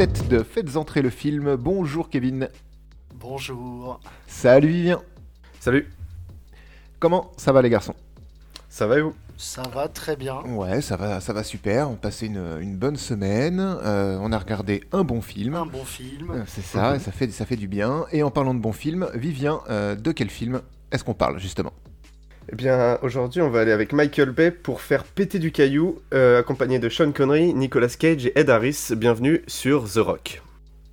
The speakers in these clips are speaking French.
dans l'épisode 7 de Faites entrer le film. Bonjour Kevin. Bonjour. Salut Vivien. Salut. Comment ça va les garçons? Ça va et vous? Ça va très bien. Ouais, ça va, ça va super. On passait une, une bonne semaine. Euh, on a regardé un bon film. Un bon film. Euh, C'est ça, ça fait, ça fait du bien. Et en parlant de bon film, Vivien, euh, de quel film est-ce qu'on parle justement? Eh bien, aujourd'hui, on va aller avec Michael Bay pour faire péter du caillou, euh, accompagné de Sean Connery, Nicolas Cage et Ed Harris. Bienvenue sur The Rock.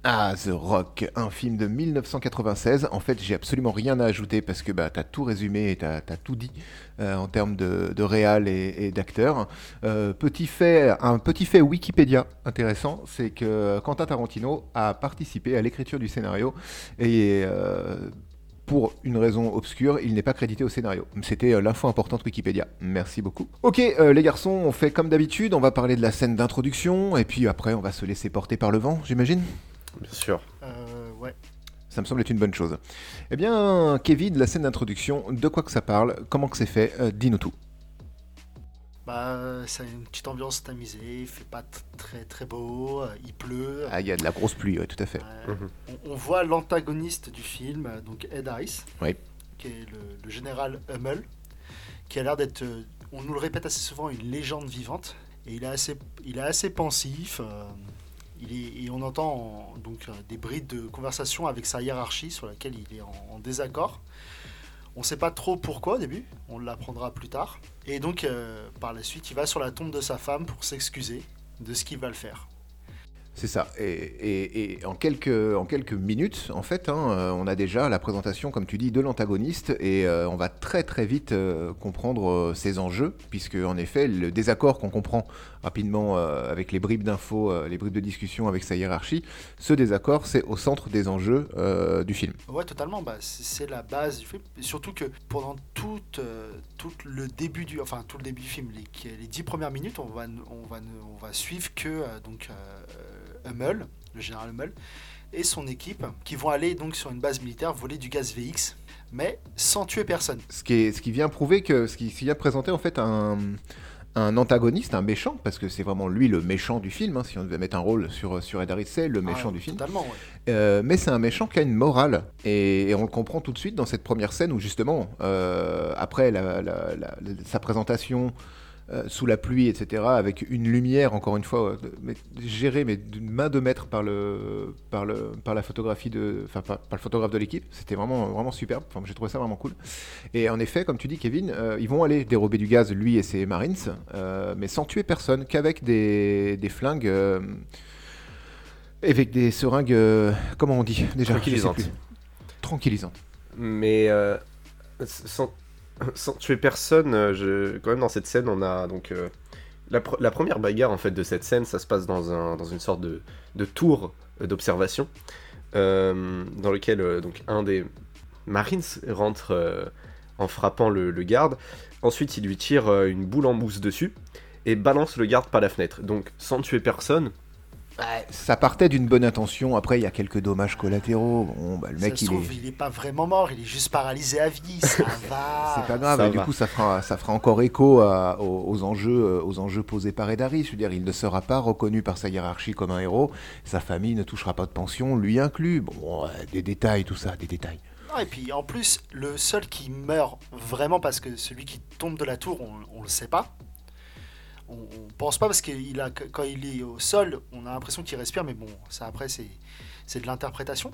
Ah, The Rock, un film de 1996. En fait, j'ai absolument rien à ajouter parce que bah, t'as tout résumé et t'as as tout dit euh, en termes de, de réal et, et d'acteur. Euh, petit fait, un petit fait Wikipédia intéressant, c'est que Quentin Tarantino a participé à l'écriture du scénario et pour une raison obscure, il n'est pas crédité au scénario. C'était euh, l'info importante Wikipédia. Merci beaucoup. Ok, euh, les garçons, on fait comme d'habitude, on va parler de la scène d'introduction, et puis après, on va se laisser porter par le vent, j'imagine? Bien sûr. Euh, ouais. Ça me semble être une bonne chose. Eh bien, Kevin, la scène d'introduction, de quoi que ça parle, comment que c'est fait, euh, dis-nous tout. Bah, ça a une petite ambiance tamisée, il fait pas très très beau, euh, il pleut. Ah, il y a de la grosse pluie, ouais, tout à fait. Euh, Mhm. on, on voit l'antagoniste du film, donc Ed Harris, Oui. qui est le, le général Hummel, qui a l'air d'être, euh, on nous le répète assez souvent, une légende vivante. Et il est assez, il est assez pensif. euh, il est, et on entend en- donc des brides de conversation avec sa hiérarchie sur laquelle il est en, en désaccord. On ne sait pas trop pourquoi au début, on l'apprendra plus tard. Et donc euh, par la suite, il va sur la tombe de sa femme pour s'excuser de ce qu'il va le faire. C'est ça. Et, en, quelques, en quelques minutes, en fait, hein, euh, on a déjà la présentation, comme tu dis, de l'antagoniste, et euh, on va très très vite euh, comprendre ses enjeux, puisque en effet, le désaccord qu'on comprend rapidement avec les bribes d'infos, les bribes de discussion avec sa hiérarchie, ce désaccord, c'est au centre des enjeux du film. Ouais, totalement. Bah, c'est la base du film. Surtout que pendant tout, le début du, enfin tout le début du film, les, les dix premières minutes, on va, on va, on va suivre que donc Hummel, le général Hummel, et son équipe qui vont aller donc sur une base militaire voler du gaz VX, mais sans tuer personne. Ce qui, est, ce qui vient prouver que, ce qui, ce qui vient présenter en fait un, un antagoniste, un méchant, parce que c'est vraiment lui le méchant du film, hein, si on devait mettre un rôle sur, sur Ed Harris, c'est le méchant Ah, du film. Totalement. ouais. Euh, mais c'est un méchant qui a une morale. Et, et on le comprend tout de suite dans cette première scène où, justement, euh, après la- la- la- sa présentation euh, sous la pluie, etc., avec une lumière, encore une fois, euh, de- mais, gérée, mais d'une main de maître par, le, par, le, par la photographie de. Enfin, par, par le photographe de l'équipe. C'était vraiment, vraiment superbe. Enfin, j'ai trouvé ça vraiment cool. Et en effet, comme tu dis, Kevin, euh, ils vont aller dérober du gaz, lui et ses Marines, euh, mais sans tuer personne, qu'avec des, des flingues. avec des seringues, comment on dit déjà? Tranquillisantes. Tranquillisantes. Mais sans, sans tuer personne, euh, je, quand même dans cette scène, on a donc euh, la, pr- la première bagarre en fait de cette scène, ça se passe dans, un, dans une sorte de, de tour euh, d'observation dans lequel donc un des Marines rentre en frappant le, le garde. Ensuite, il lui tire une boule en mousse dessus et balance le garde par la fenêtre. Donc sans tuer personne. Ça partait d'une bonne intention. Après, il y a quelques dommages collatéraux. Bon, bah, le Ça mec, se il trouve, est. il est pas vraiment mort, il est juste paralysé à vie. Ça va. C'est pas grave, ça du va. coup ça fera, ça fera encore écho à- aux, aux enjeux, euh, aux enjeux posés par Edaris. Je veux dire, il ne sera pas reconnu par sa hiérarchie comme un héros, sa famille ne touchera pas de pension, lui inclus. Bon, ouais, des détails, tout ça, des détails. Non, et puis en plus, le seul qui meurt vraiment parce que celui qui tombe de la tour, on, on le sait pas. On, on pense pas parce qu'il a quand il est au sol, on a l'impression qu'il respire, mais bon, ça après c'est c'est de l'interprétation.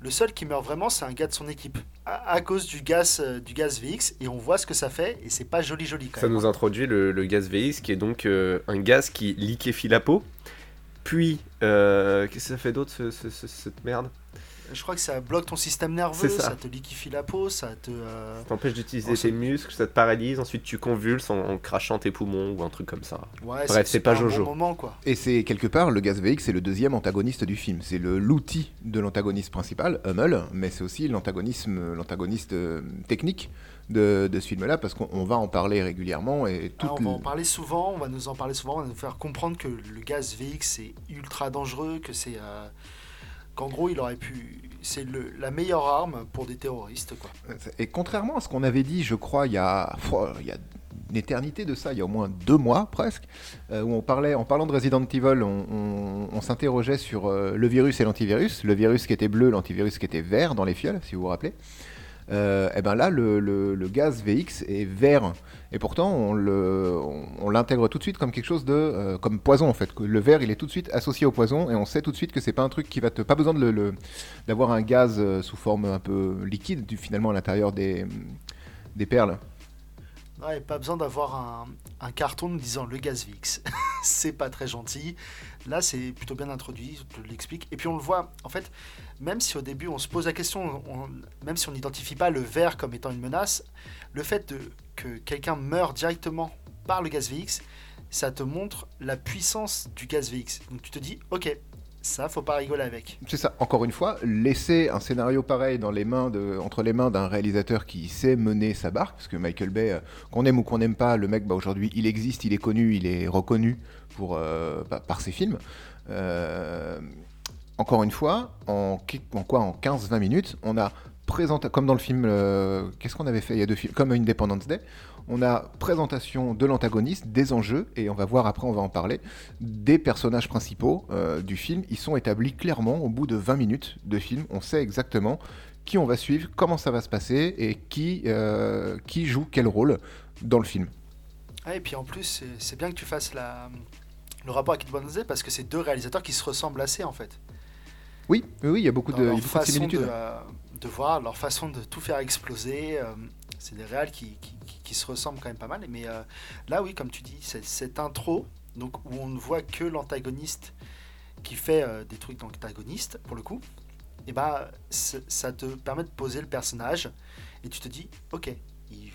Le seul qui meurt vraiment, c'est un gars de son équipe à, à cause du gaz euh, du gaz VX et on voit ce que ça fait et c'est pas joli joli quand Ça même. nous introduit le, le gaz VX, qui est donc euh, un gaz qui liquéfie la peau. Puis, euh, qu'est-ce que ça fait d'autre, ce- ce- ce- cette merde? Je crois que ça bloque ton système nerveux, ça. ça. te liquéfie la peau, ça te euh, Ça t'empêche d'utiliser tes muscles, ça te paralyse, ensuite tu convulses en, en crachant tes poumons ou un truc comme ça. ouais, Bref, c'est pas Jojo. Bon moment quoi. Et c'est quelque part, le gaz VX, c'est le deuxième antagoniste du film. C'est le- l'outil de l'antagoniste principal, Hummel, mais c'est aussi l'antagonisme, l'antagoniste euh, technique de, de ce film-là, parce qu'on on va en parler régulièrement. Et Ah, toute on va en parler souvent, on va nous en parler souvent, on va nous faire comprendre que le gaz VX c'est ultra dangereux, que c'est euh, qu'en gros il aurait pu, c'est la meilleure arme pour des terroristes. Et contrairement à ce qu'on avait dit, je crois, il y a, il y a une éternité de ça, il y a au moins deux mois presque, euh, où on parlait, en parlant de Resident Evil, on, s'interrogeait sur le virus et l'antivirus, le virus qui était bleu, l'antivirus qui était vert dans les fioles, si vous vous rappelez. Et eh ben là, le, gaz VX est vert. Et pourtant, on, l'intègre tout de suite comme quelque chose de, euh, comme poison en fait. Le verre, il est tout de suite associé au poison, et on sait tout de suite que c'est pas un truc qui va te, pas besoin de le, d'avoir un gaz euh, sous forme un peu liquide, finalement à l'intérieur des, perles. Ouais, pas besoin d'avoir un, un, carton disant le gaz VX. c'est pas très gentil. Là, c'est plutôt bien introduit, je l'explique. Et puis on le voit, en fait, même si au début on se pose la question, même si on n'identifie pas le verre comme étant une menace, le fait que quelqu'un meurt directement par le gaz VX, ça te montre la puissance du gaz VX. Donc tu te dis, ok, ça, faut pas rigoler avec. C'est ça. Encore une fois, laisser un scénario pareil dans les mains entre les mains d'un réalisateur qui sait mener sa barque, parce que Michael Bay, euh, qu'on aime ou qu'on n'aime pas, le mec, bah, aujourd'hui, il existe, il est connu, il est reconnu pour, euh, bah, par ses films. Euh, encore une fois, en, quoi En 15-20 minutes, on a présenté, comme dans le film, qu'est-ce qu'on avait fait? Il y a deux films, comme Independence Day, on a présentation de l'antagoniste, des enjeux, et on va voir après, on va en parler, des personnages principaux euh, du film. Ils sont établis clairement au bout de 20 minutes de film. On sait exactement qui on va suivre, comment ça va se passer et qui, euh, qui joue quel rôle dans le film. Ah, et puis en plus, c'est bien que tu fasses le rapport avec Day parce que c'est deux réalisateurs qui se ressemblent assez en fait. Oui, oui, il y a beaucoup, de, a beaucoup de similitudes. De, euh, de, voir leur façon de tout faire exploser. c'est des réals qui, qui se ressemblent quand même pas mal. Mais euh, là, oui, comme tu dis, cette intro, donc où on ne voit que l'antagoniste qui fait euh, des trucs d'antagoniste, pour le coup, et bah, ça te permet de poser le personnage et tu te dis, ok, il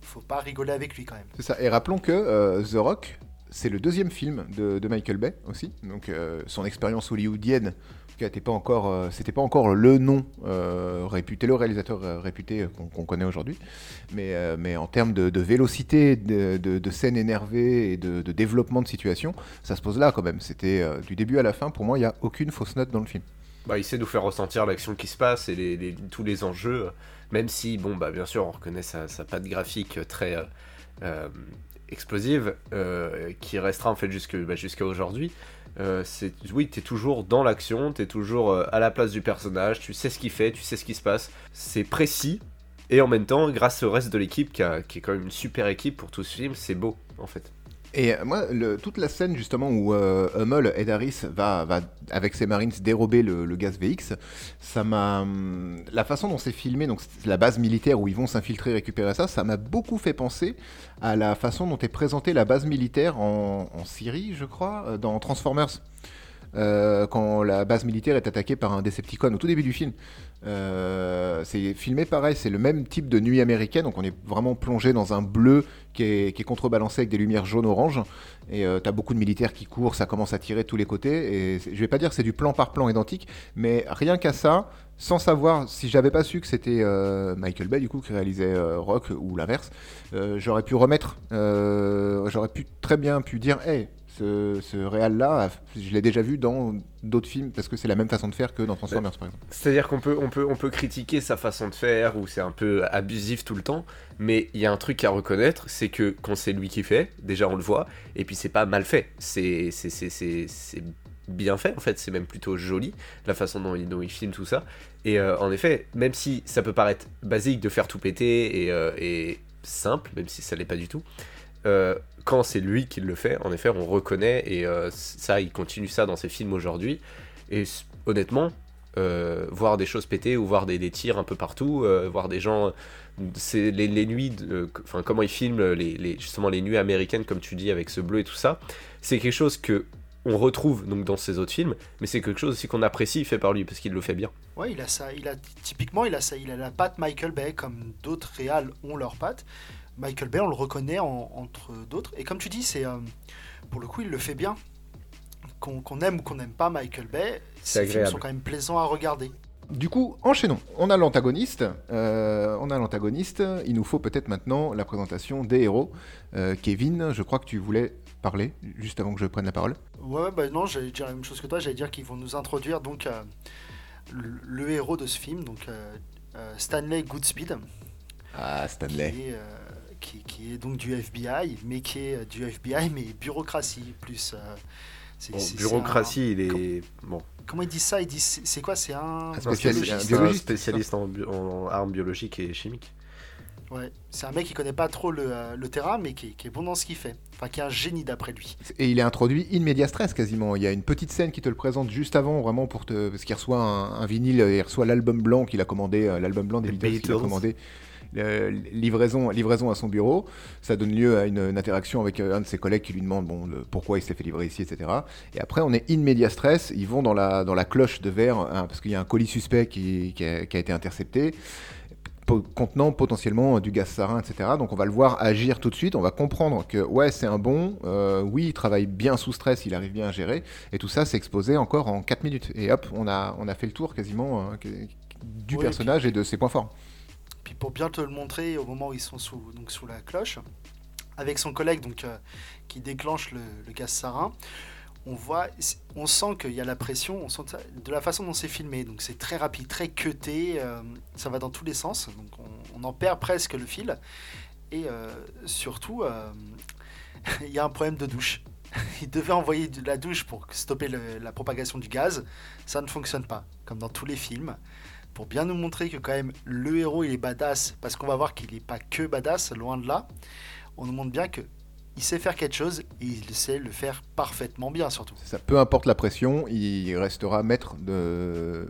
faut pas rigoler avec lui quand même. C'est ça. Et rappelons que euh, The Rock, c'est le deuxième film de, de, Michael Bay aussi. Donc son expérience hollywoodienne n'était pas encore, euh, c'était pas encore le nom euh, réputé, le réalisateur euh, réputé qu'on connaît aujourd'hui, mais, mais en termes de, vélocité, de, de, scènes énervées et de, développement de situation, ça se pose là quand même. C'était du début à la fin, pour moi, il n'y a aucune fausse note dans le film. Bah, il sait nous faire ressentir l'action qui se passe et tous les enjeux, même si, bon, bah, bien sûr, on reconnaît sa, sa patte graphique très explosive, qui restera en fait bah, jusqu'à aujourd'hui. Euh, c'est oui, tu es toujours dans l'action, tu es toujours euh, à la place du personnage, tu sais ce qu'il fait, tu sais ce qui se passe. C'est précis, et en même temps, grâce au reste de l'équipe, qui, qui, est quand même une super équipe pour tout ce film, c'est beau en fait. Et euh, moi, toute la scène justement où euh, Hummel, Ed Harris, va, va, avec ses Marines dérober le, gaz VX, ça m'a. Hum, la façon dont c'est filmé, donc la base militaire où ils vont s'infiltrer, récupérer ça, ça m'a beaucoup fait penser à la façon dont est présentée la base militaire en, en Syrie, je crois, euh, dans Transformers. Quand la base militaire est attaquée par un Decepticon au tout début du film. Euh, c'est filmé pareil, c'est le même type de nuit américaine, donc on est vraiment plongé dans un bleu qui est, contrebalancé avec des lumières jaune-orange. Et euh, t'as beaucoup de militaires qui courent, ça commence à tirer de tous les côtés. Et je vais pas dire que c'est du plan par plan identique, mais rien qu'à ça, sans savoir, si j'avais pas su que c'était euh, Michael Bay du coup qui réalisait Rock ou l'inverse, j'aurais pu remettre, j'aurais pu très bien pu dire, hey, ce, ce réal-là, je l'ai déjà vu dans d'autres films parce que c'est la même façon de faire que dans Transformers par exemple. C'est-à-dire qu'on peut, on peut, on peut critiquer sa façon de faire ou c'est un peu abusif tout le temps, mais il y a un truc à reconnaître, c'est que quand c'est lui qui fait, déjà on le voit, et puis c'est pas mal fait, c'est bien fait en fait, c'est même plutôt joli la façon dont il, dont il filme tout ça. Et euh, en effet, même si ça peut paraître basique de faire tout péter et, euh, et simple, même si ça l'est pas du tout, euh, quand c'est lui qui le fait, en effet, on reconnaît, et euh, ça, il continue ça dans ses films aujourd'hui. Et honnêtement, euh, voir des choses péter ou voir des, tirs un peu partout, voir des gens, c'est les, nuits, enfin comment il filme les, justement les nuits américaines, comme tu dis, avec ce bleu et tout ça, c'est quelque chose que on retrouve donc dans ses autres films, mais c'est quelque chose aussi qu'on apprécie fait par lui parce qu'il le fait bien. Ouais, il a ça, il a typiquement il a ça, il a la patte Michael Bay comme d'autres réals ont leur patte. Michael Bay, on le reconnaît entre d'autres. Et comme tu dis, c'est euh, pour le coup, il le fait bien. Qu'on aime ou qu'on n'aime pas Michael Bay, ces films sont quand même plaisants à regarder. Du coup, enchaînons. On a l'antagoniste. Euh, on a l'antagoniste. Il nous faut peut-être maintenant la présentation des héros. Euh, Kevin, je crois que tu voulais parler juste avant que je prenne la parole. Ouais, bah non, j'allais dire la même chose que toi. J'allais dire qu'ils vont nous introduire donc le, héros de ce film, donc Stanley Goodspeed. Ah, Stanley qui, qui, est donc du FBI, mais qui est du FBI, mais bureaucratie plus. Bon, bureaucratie, il est. Bon. Comment il dit ça? Il dit c'est quoi? C'est un, un spécialiste, un spécialiste en, en, armes biologiques et chimiques. Ouais, c'est un mec qui connaît pas trop le, euh, le terrain, mais qui, qui, est bon dans ce qu'il fait. Enfin, qui est un génie d'après lui. Et il est introduit in media stress quasiment. Il y a une petite scène qui te le présente juste avant, vraiment pour te. Parce qu'il reçoit un, vinyle, il reçoit l'album blanc qu'il a commandé, euh, l'album blanc des Beatles qu'il a commandé. Livraison, livraison à son bureau. Ça donne lieu à une, interaction avec euh, un de ses collègues qui lui demande bon, pourquoi il s'est fait livrer ici, etc. Et après, on est in media stress. Ils vont dans la, dans la cloche de verre, hein, parce qu'il y a un colis suspect qui, qui, a, qui a été intercepté contenant potentiellement du gaz sarin, etc. Donc on va le voir agir tout de suite, on va comprendre que ouais c'est un bon, euh, oui il travaille bien sous stress, il arrive bien à gérer, et tout ça s'est exposé encore en 4 minutes. Et hop, on a, on a fait le tour quasiment hein, du personnage et, de ses points forts. Puis pour bien te le montrer au moment où ils sont sous, donc sous la cloche, avec son collègue donc, euh, qui déclenche le, gaz sarin, on voit, on sent qu'il y a la pression, on sent de la façon dont c'est filmé. Donc c'est très rapide, très cuté, euh, ça va dans tous les sens. Donc on, en perd presque le fil. Et euh, surtout, il y a un problème de douche. Il devait envoyer de la douche pour stopper la propagation du gaz. Ça ne fonctionne pas, comme dans tous les films. Pour bien nous montrer que quand même le héros il est badass, parce qu'on va voir qu'il n'est pas que badass, loin de là. On nous montre bien que il sait faire quelque chose et il sait le faire parfaitement bien surtout. Ça, peu importe la pression, il restera maître de,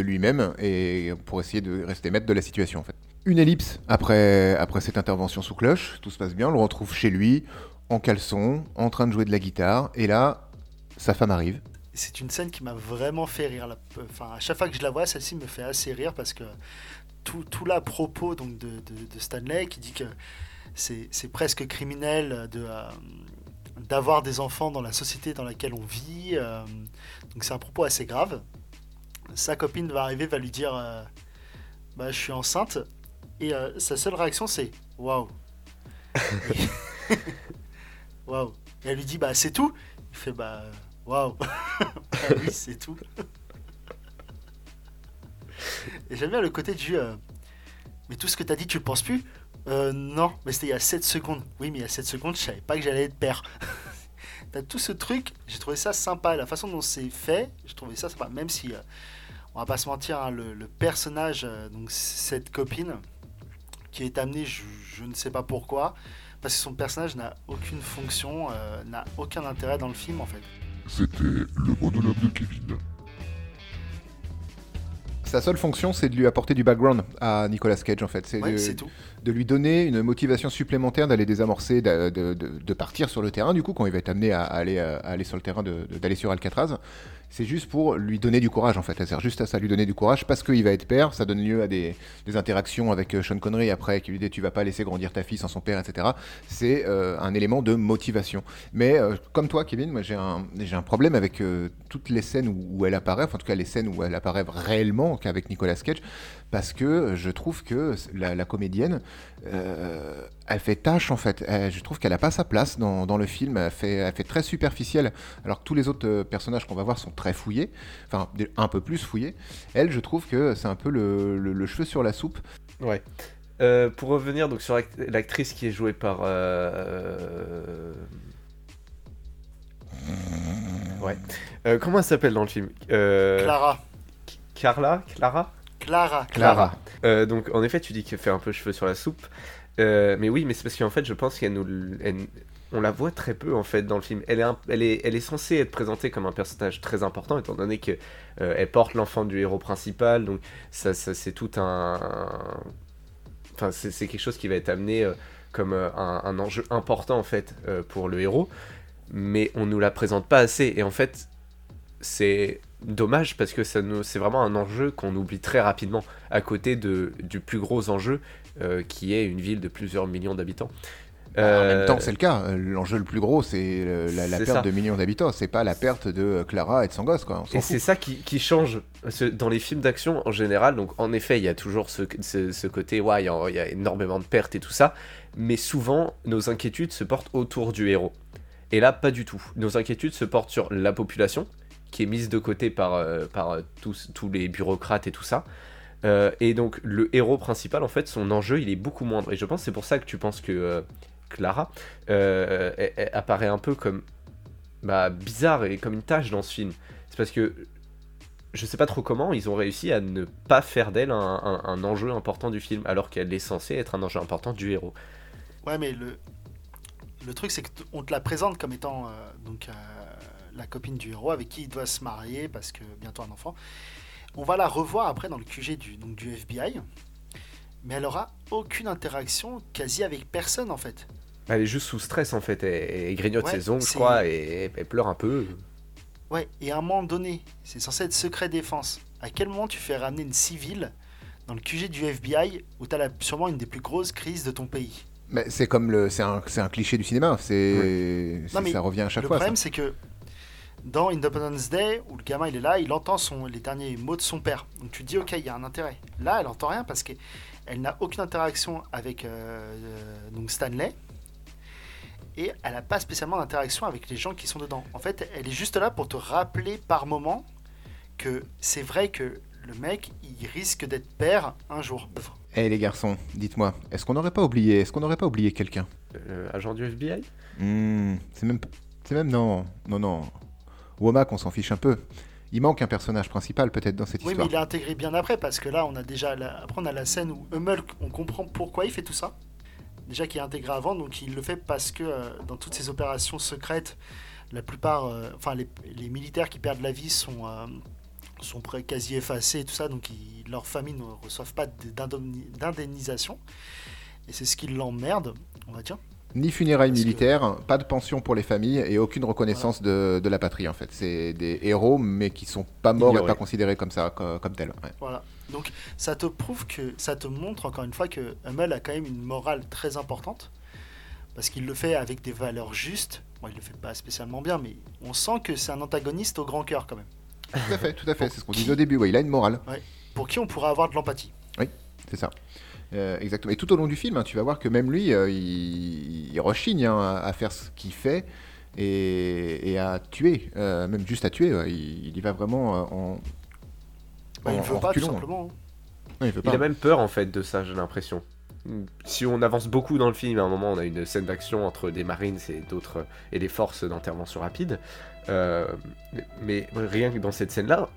lui-même et pour essayer de rester maître de la situation en fait. Une ellipse après cette intervention sous cloche, tout se passe bien, on le retrouve chez lui, en caleçon, en train de jouer de la guitare, et là, sa femme arrive. C'est une scène qui m'a vraiment fait rire. Enfin, à chaque fois que je la vois, celle-ci me fait assez rire parce que tout, tout là propos donc, de, de Stanley qui dit que c'est presque criminel de euh, d'avoir des enfants dans la société dans laquelle on vit. Euh, donc c'est un propos assez grave. Sa copine va arriver, va lui dire euh, bah, Je suis enceinte. Et sa seule réaction, c'est Waouh Waouh Et elle lui dit Bah, c'est tout Il fait Bah, waouh Oui, c'est tout. et j'aime bien le côté du Mais tout ce que tu as dit, tu le penses plus? Euh, non, mais c'était il y a 7 secondes. Oui, mais il y a 7 secondes, je savais pas que j'allais être père. T'as tout ce truc, j'ai trouvé ça sympa. La façon dont c'est fait, j'ai trouvé ça sympa. Même si, euh, on va pas se mentir, hein, le, personnage, euh, donc cette copine, qui est amenée, je, ne sais pas pourquoi, parce que son personnage n'a aucune fonction, euh, n'a aucun intérêt dans le film en fait. C'était le monologue de Kevin. Sa seule fonction, c'est de lui apporter du background à Nicolas Cage en fait. C'est tout de lui donner une motivation supplémentaire d'aller désamorcer, de, partir sur le terrain, du coup, quand il va être amené à aller, à aller sur le terrain, d'aller sur Alcatraz. C'est juste pour lui donner du courage, en fait. Ça sert juste à ça, lui donner du courage, parce qu'il va être père. Ça donne lieu à des, interactions avec euh, Sean Connery après, qui lui dit Tu vas pas laisser grandir ta fille sans son père, etc. C'est euh, un élément de motivation. Mais euh, comme toi, Kevin, moi j'ai un, problème avec toutes les scènes où, elle apparaît, enfin, en tout cas les scènes où elle apparaît réellement, qu'avec Nicolas Cage, parce que je trouve que la, comédienne, euh, elle fait tâche en fait. je trouve qu'elle n'a pas sa place dans, le film. Elle fait, elle fait très superficielle. Alors que tous les autres euh, personnages qu'on va voir sont très fouillés, enfin un peu plus fouillés. Elle, je trouve que c'est un peu le, cheveu sur la soupe. Ouais. Euh, pour revenir donc sur l'actrice qui est jouée par. Ouais. comment elle s'appelle dans le film? Clara. Carla? Clara? Clara. Clara. Euh, donc en effet, tu dis qu'elle fait un peu cheveux sur la soupe. Euh, mais oui, mais c'est parce qu'en fait, je pense qu'elle nous, on la voit très peu en fait dans le film. Elle est, elle est, elle est censée être présentée comme un personnage très important étant donné que euh, elle porte l'enfant du héros principal. Donc ça, ça c'est tout un, enfin c'est quelque chose qui va être amené comme un, un, enjeu important en fait pour le héros. Mais on nous la présente pas assez. Et en fait, c'est dommage parce que c'est vraiment un enjeu qu'on oublie très rapidement à côté de, du plus gros enjeu euh, qui est une ville de plusieurs millions d'habitants. Bah, en même euh, temps, c'est le cas. L'enjeu le plus gros, c'est la, perte de millions d'habitants. C'est pas la perte de Clara et de son gosse. Quoi. et c'est ça qui, qui, change dans les films d'action en général. Donc, en effet, il y a toujours ce, ce, côté, ouais, il y, a énormément de pertes et tout ça. Mais souvent, nos inquiétudes se portent autour du héros. Et là, pas du tout. Nos inquiétudes se portent sur la population, qui est mise de côté par, euh, par tous, tous les bureaucrates et tout ça. Euh, et donc le héros principal, en fait, son enjeu, il est beaucoup moindre. Et je pense c'est pour ça que tu penses que euh, Clara apparaît un peu comme bah, bizarre et comme une tâche dans ce film. C'est parce que je sais pas trop comment ils ont réussi à ne pas faire d'elle un, enjeu important du film, alors qu'elle est censée être un enjeu important du héros. Ouais, mais le, le truc, c'est qu'on te la présente comme étant donc, la copine du héros avec qui il doit se marier parce que bientôt un enfant. On va la revoir après dans le QG du, donc, du FBI, mais elle aura aucune interaction quasi avec personne en fait. Elle est juste sous stress en fait, elle, elle grignote Ouais, ses ongles, je crois, et elle pleure un peu. Ouais, et à un moment donné, c'est censé être secret défense. À quel moment tu fais ramener une civile dans le QG du FBI où tu as sûrement une des plus grosses crises de ton pays? Mais c'est comme le, c'est un, c'est un cliché du cinéma. C'est, ça revient à chaque Le fois. problème, ça. c'est que dans Independence Day, où le gamin il est là, il entend son, les derniers mots de son père. Donc tu te dis, ok, il y a un intérêt. Là, elle entend rien parce qu'elle n'a aucune interaction avec euh, euh, donc Stanley. Et elle n'a pas spécialement d'interaction avec les gens qui sont dedans. En fait, elle est juste là pour te rappeler par moment que c'est vrai que le mec, il risque d'être père un jour. Eh les garçons, dites-moi, est-ce qu'on n'aurait pas oublié, est-ce qu'on n'aurait pas oublié quelqu'un? Euh, agent du FBI Hmm, C'est même, c'est même non, non, non. Womack, on s'en fiche un peu. Il manque un personnage principal peut-être dans cette Oui, mais histoire. il est intégré bien après parce que là, on a déjà. la- Après, on a la scène où Hummel, on comprend pourquoi il fait tout ça. Déjà qu'il est intégré avant, donc il le fait parce que euh, dans toutes ces opérations secrètes, la plupart. euh, enfin, les, les militaires qui perdent la vie sont. euh, sont quasi effacés et tout ça, donc ils- leurs familles ne reçoivent pas d'indemni- d'indemnisation. Et c'est ce qui l'emmerde, on va dire. Ni funérailles militaires, pas de pension pour les familles et aucune reconnaissance de, de la patrie en fait. C'est des héros mais qui sont pas morts et pas considérés comme ça, co- comme, tels. ouais. Voilà. Donc ça te prouve que ça te montre encore une fois que Hummel a quand même une morale très importante parce qu'il le fait avec des valeurs justes. Bon, il le fait pas spécialement bien, mais on sent que c'est un antagoniste au grand cœur quand même. Tout à fait, tout à fait. C'est ce qu'on disait au début. ouais, il a une morale, Pour qui on pourrait avoir de l'empathie. c'est ça. Euh, exactement. Et tout au long du film, hein, tu vas voir que même lui, euh, il, il rechigne hein, à, faire ce qu'il fait et, et à tuer, euh, même juste à tuer. ouais. Il, il y va vraiment euh, en. Bah, il en- veut en pas tout reculant, hein. simplement. hein. Non, il veut Il pas. a même peur en fait de ça, j'ai l'impression. Si on avance beaucoup dans le film, à un moment on a une scène d'action entre des marines et d'autres et des forces d'intervention rapide. Euh, mais rien que dans cette scène-là,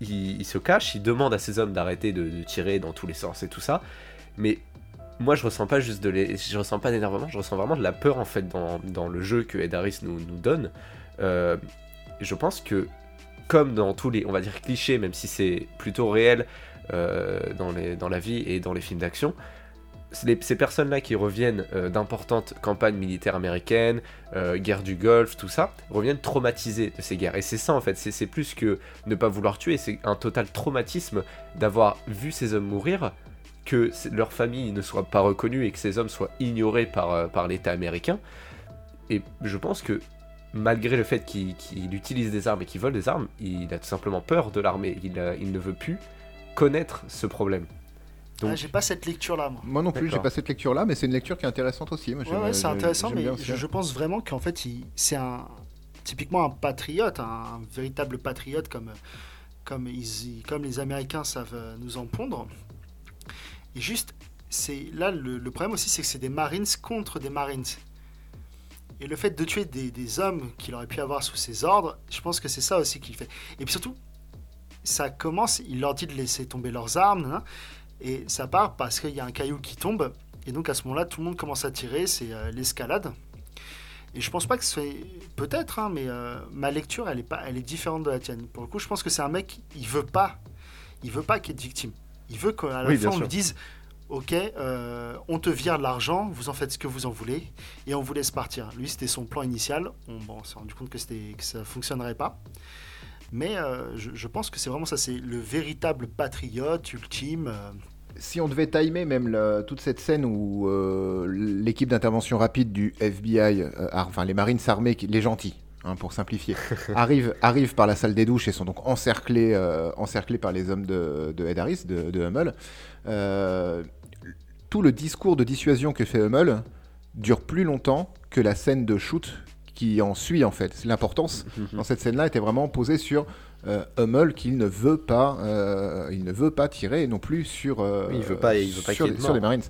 il, il se cache, il demande à ses hommes d'arrêter de, de tirer dans tous les sens et tout ça. Mais moi je ressens pas juste de l'é- je ressens pas d'énervement, je ressens vraiment de la peur en fait dans, dans le jeu que Ed Harris nous, nous donne. Euh, je pense que comme dans tous les on va dire clichés, même si c'est plutôt réel euh, dans, les, dans la vie et dans les films d'action. les- ces personnes-là qui reviennent euh, d'importantes campagnes militaires américaines, guerre du Golfe, tout ça, reviennent traumatisées de ces guerres. Et c'est ça en fait, c'est plus que ne pas vouloir tuer, c'est un total traumatisme d'avoir vu ces hommes mourir, que leur famille ne soit pas reconnue et que ces hommes soient ignorés par, euh, par l'État américain. Et je pense que malgré le fait qu'il utilise des armes et qu'il vole des armes, il a tout simplement peur de l'armée. Il, il ne veut plus connaître ce problème. Donc- Ah, J'ai pas cette lecture-là, moi. Moi non plus, j'ai pas cette lecture-là, mais c'est une lecture qui est intéressante aussi. Moi, Ouais, c'est intéressant, mais je, je pense vraiment qu'en fait, c'est un typiquement un patriote, un, véritable patriote comme, comme, ils, comme les Américains savent euh, nous en pondre. Et juste, c'est là le, problème aussi, c'est que c'est des Marines contre des Marines. Et le fait de tuer des, hommes qu'il aurait pu avoir sous ses ordres, je pense que c'est ça aussi qu'il fait. Et puis surtout, ça commence, il leur dit de laisser tomber leurs armes, nan, et ça part parce qu'il y a un caillou qui tombe, et donc à ce moment-là, tout le monde commence à tirer, c'est euh, l'escalade. Et je pense pas que ce soit. Peut-être, hein, mais euh, ma lecture, elle est, pas, elle est différente de la tienne. Pour le coup, je pense que c'est un mec, il veut pas. Il veut pas qu'il y ait de victime. Il veut qu'à la Oui, fin, on sûr. lui dise Ok, euh, on te vire de l'argent, vous en faites ce que vous en voulez, et on vous laisse partir. Lui, c'était son plan initial. On, bon, on s'est rendu compte que, ça fonctionnerait pas. Mais euh, je, je pense que c'est vraiment ça. C'est le véritable patriote ultime. euh, Si on devait timer même le- toute cette scène où l'équipe d'intervention rapide du FBI, enfin les Marines armés, les gentils, hein, pour simplifier, arrivent, arrivent par la salle des douches et sont donc encerclés, euh, encerclés par les hommes de, de Ed Harris, de, de Hummel. Euh, tout le discours de dissuasion que fait Hummel dure plus longtemps que la scène de shoot qui en suit en fait. L'importance dans cette scène-là était vraiment posée sur euh, Hummel qu'il ne veut pas, euh, il ne veut pas tirer non plus sur, euh, il veut pas- il veut pas sur, les. Marines.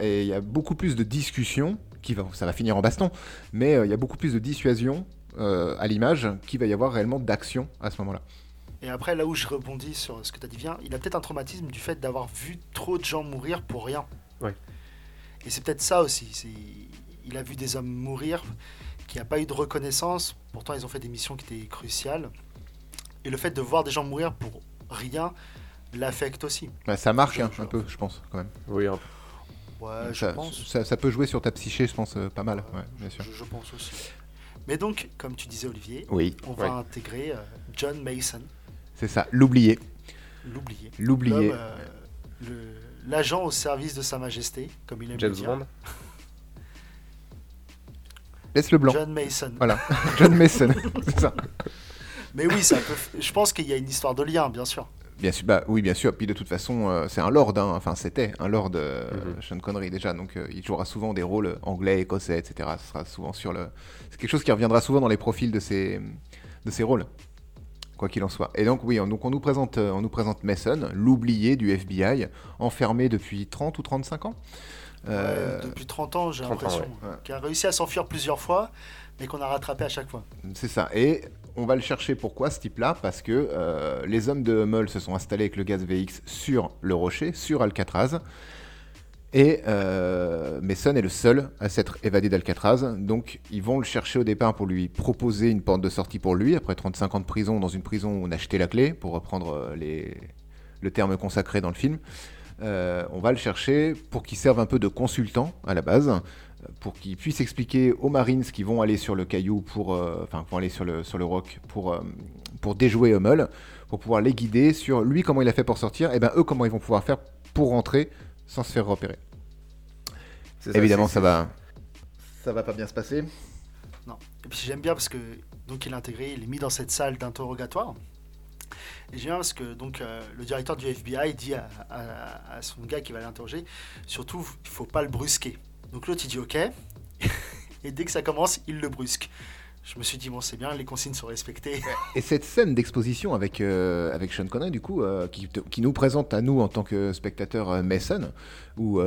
Et il y a beaucoup plus de discussions qui va, ça va finir en baston, mais il y a beaucoup plus de dissuasion euh, à l'image qu'il va y avoir réellement d'action à ce moment-là. Et après, là où je rebondis sur ce que tu as dit, bien, il a peut-être un traumatisme du fait d'avoir vu trop de gens mourir pour rien. Ouais. Et c'est peut-être ça aussi. Il a vu des hommes mourir qui n'a pas eu de reconnaissance. Pourtant, ils ont fait des missions qui étaient cruciales. Et le fait de voir des gens mourir pour rien l'affecte aussi. Bah, ça marque Je- hein, je- un peu, je pense quand même. Oui, un Ouais, je ça, pense. ça- ça peut jouer sur ta psyché, je pense, euh, pas mal. Ouais, bien sûr. Je, je pense aussi. Mais donc, comme tu disais, Olivier, Oui, on va Ouais. intégrer euh, John Mason, c'est ça. L'oublier, l'oublié. l'oublier. L'homme, euh, L'agent au service de Sa Majesté, comme il aime James le dire. Bond. Laisse le blanc. John Mason. Voilà, John Mason, c'est ça. Mais oui, ça peut... je pense qu'il y a une histoire de lien, bien sûr. Bien sûr, bah oui, bien sûr. Puis de toute façon, euh, c'est un lord, hein. enfin c'était un lord, euh, Mhm. Sean Connery déjà, donc euh, il jouera souvent des rôles anglais, écossais, etc. Ce sera souvent sur le. C'est quelque chose qui reviendra souvent dans les profils de ces de ces rôles, quoi qu'il en soit. Et donc oui, on, donc on nous présente, euh, on nous présente Mason, l'oublié du FBI, enfermé depuis 30 ou 35 ans. Euh, depuis 30 ans, j'ai 30 ans, l'impression. Ouais. Qui a réussi à s'enfuir plusieurs fois, mais qu'on a rattrapé à chaque fois. C'est ça. Et on va le chercher pourquoi ce type-là? Parce que euh, les hommes de Hummel se sont installés avec le gaz VX sur le rocher, sur Alcatraz. Et euh, Mason est le seul à s'être évadé d'Alcatraz. Donc ils vont le chercher au départ pour lui proposer une porte de sortie pour lui, après 35 ans de prison, dans une prison où on a acheté la clé, pour reprendre euh, le terme consacré dans le film. Euh, on va le chercher pour qu'il serve un peu de consultant à la base, pour qu'il puisse expliquer aux Marines qui vont aller sur le caillou pour, euh, enfin, vont aller sur le sur le roc pour euh, pour déjouer Hummel, pour pouvoir les guider sur lui comment il a fait pour sortir, et ben eux comment ils vont pouvoir faire pour rentrer sans se faire repérer. Ça, Évidemment, ça va, ça va pas bien se passer. Non. Et puis j'aime bien parce que donc il est intégré, il est mis dans cette salle d'interrogatoire. Et j'aime bien parce que donc euh, le directeur du FBI dit à, à- à son gars qui va l'interroger, surtout il faut pas le brusquer. Donc l'autre il dit ok, et dès que ça commence, il le brusque. Je me suis dit bon c'est bien, les consignes sont respectées. Et cette scène d'exposition avec, euh, avec Sean Connery, du coup, euh, qui, qui nous présente à nous en tant que spectateurs euh, Mason, où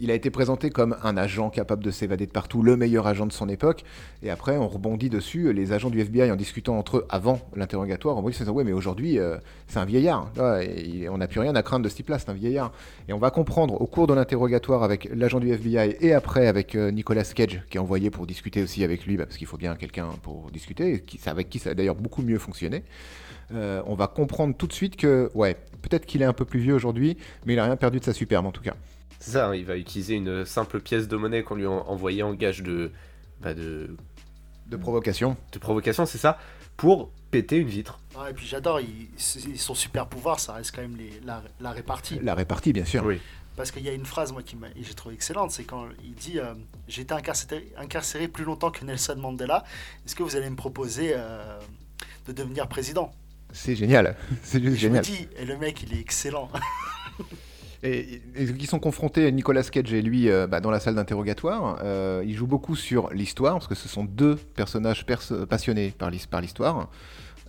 il a été présenté comme un agent capable de s'évader de partout, le meilleur agent de son époque, et après on rebondit dessus, les agents du FBI en discutant entre eux avant l'interrogatoire, se disent ouais mais aujourd'hui c'est un vieillard, on n'a plus rien à craindre de ce type-là, c'est un vieillard. Et on va comprendre au cours de l'interrogatoire avec l'agent du FBI et après avec Nicolas Cage qui est envoyé pour discuter aussi avec lui, bah, parce qu'il faut bien quelqu'un pour discuter, et qui, c'est avec qui ça a d'ailleurs beaucoup mieux fonctionné. Euh, on va comprendre tout de suite que, ouais, peut-être qu'il est un peu plus vieux aujourd'hui, mais il a rien perdu de sa superbe en tout cas. C'est ça, hein, il va utiliser une simple pièce de monnaie qu'on lui a envoyée en gage de, bah, de, De provocation. de provocation, c'est ça, pour péter une vitre. Ouais, et puis j'adore, son super pouvoir, ça reste quand même les- la, la répartie. La répartie, bien sûr. Oui. Parce qu'il y a une phrase, moi, qui j'ai trouvé excellente, c'est quand il dit euh, J'ai été incarcéré, incarcéré plus longtemps que Nelson Mandela, est-ce que vous allez me proposer euh, de devenir président? C'est génial. C'est juste génial. dis, et le mec, il est excellent. Et, ils sont confrontés, Nicolas Cage et lui, euh, bah, dans la salle d'interrogatoire. Euh, ils jouent beaucoup sur l'histoire, parce que ce sont deux personnages perso- passionnés par l'histoire.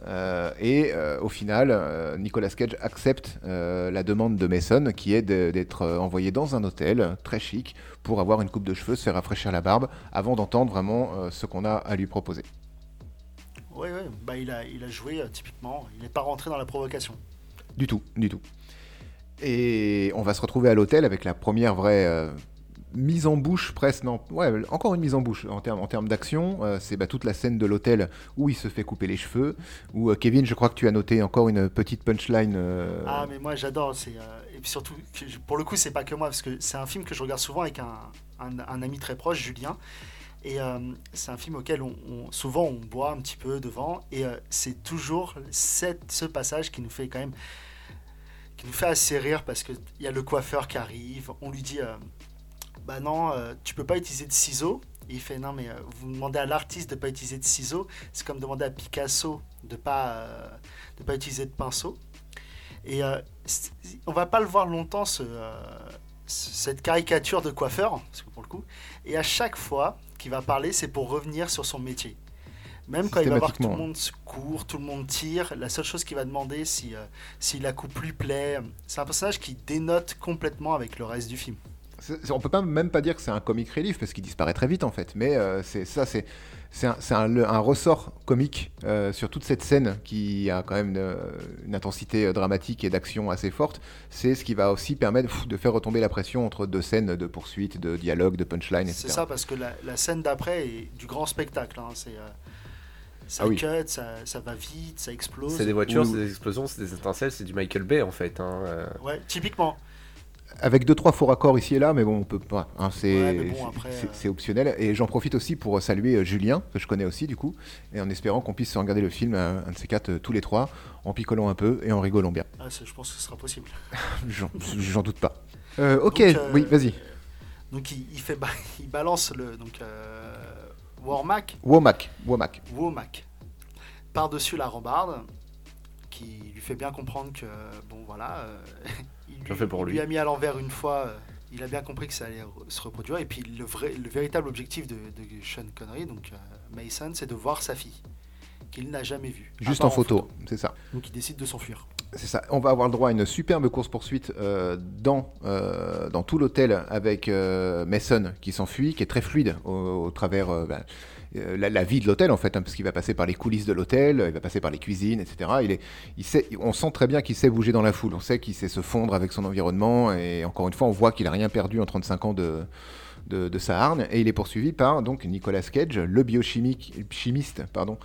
Euh, et euh, au final, euh, Nicolas Cage accepte la demande de Mason, qui est d'être envoyé dans un hôtel très chic pour avoir une coupe de cheveux, se faire rafraîchir la barbe, avant d'entendre vraiment ce qu'on a à lui proposer. Oui, oui, bah, il, a, il a joué typiquement, il n'est pas rentré dans la provocation. Du tout, du tout. Et on va se retrouver à l'hôtel avec la première vraie mise en bouche, presque, non, ouais, encore une mise en bouche en termes en termes d'action. euh, c'est bah, toute la scène de l'hôtel où il se fait couper les cheveux. Où euh, Kevin, je crois que tu as noté encore une petite punchline. euh, Ah, mais moi j'adore, c'est, et puis surtout, pour le coup, c'est pas que moi, parce que c'est un film que je regarde souvent avec un, un- ami très proche, Julien. Et c'est un film auquel on, souvent on boit un petit peu devant, et c'est toujours cette, ce passage qui nous fait quand même qui nous fait assez rire parce qu'il y a le coiffeur qui arrive, on lui dit Bah non, euh, tu peux pas utiliser de ciseaux. Et il fait Non, mais euh, vous demandez à l'artiste de pas utiliser de ciseaux, c'est comme demander à Picasso de pas, euh, de pas utiliser de pinceau. Et euh, on va pas le voir longtemps, ce, ce- cette caricature de coiffeur, parce que pour le coup. Et à chaque fois qu'il va parler, c'est pour revenir sur son métier. Même quand il va voir que tout le monde se court, tout le monde tire, la seule chose qu'il va demander si, euh, si la coupe lui plaît. C'est un personnage qui dénote complètement avec le reste du film. On peut pas même pas dire que c'est un comic relief parce qu'il disparaît très vite en fait. Mais euh, c'est ça, c'est c'est un, un- ressort comique euh, sur toute cette scène qui a quand même une, une intensité euh, dramatique et d'action assez forte. C'est ce qui va aussi permettre pff, de faire retomber la pression entre deux scènes de poursuite, de dialogue, de punchline, etc. C'est ça parce que la, la scène d'après est du grand spectacle. hein. C'est, euh, ça Ah oui. cut, ça, ça va vite, ça explose. C'est des voitures, Oui, c'est des explosions, c'est des étincelles, c'est du Michael Bay en fait. hein, euh. Ouais, typiquement. Avec deux trois faux raccords ici et là, mais bon, on peut pas. hein, c'est Ouais, bon, euh, c'est optionnel. Et j'en profite aussi pour saluer euh, Julien que je connais aussi du coup, et en espérant qu'on puisse regarder le film euh, un de ces quatre tous les trois, en picolant un peu et en rigolant bien. Ah, je pense que ce sera possible. J'en doute pas. Euh, ok, Donc, euh, oui, vas-y. Donc il, il fait, il balance le donc Warmac, Womack, Womack. Womac, par-dessus la rambarde, qui lui fait bien comprendre que bon voilà, il, Bien fait pour il lui. a mis à l'envers une fois. euh, il a bien compris que ça allait se reproduire. Et puis le vrai, le véritable objectif de, de Sean Connery, donc euh, Mason, c'est de voir sa fille, qu'il n'a jamais vue. Juste en photo, c'est ça. Donc il décide de s'enfuir. On va avoir le droit à une superbe course-poursuite euh, dans, euh, dans tout l'hôtel avec euh, Mason qui s'enfuit, qui est très fluide au, travers ben, la, vie de l'hôtel en fait, hein, parce qu'il va passer par les coulisses de l'hôtel, il va passer par les cuisines, etc. On sent très bien qu'il sait bouger dans la foule, on sait qu'il sait se fondre avec son environnement, et encore une fois, on voit qu'il a rien perdu en 35 ans de, de, de sa harne, et il est poursuivi par donc Nicolas Cage, le biochimique, chimiste, pardon,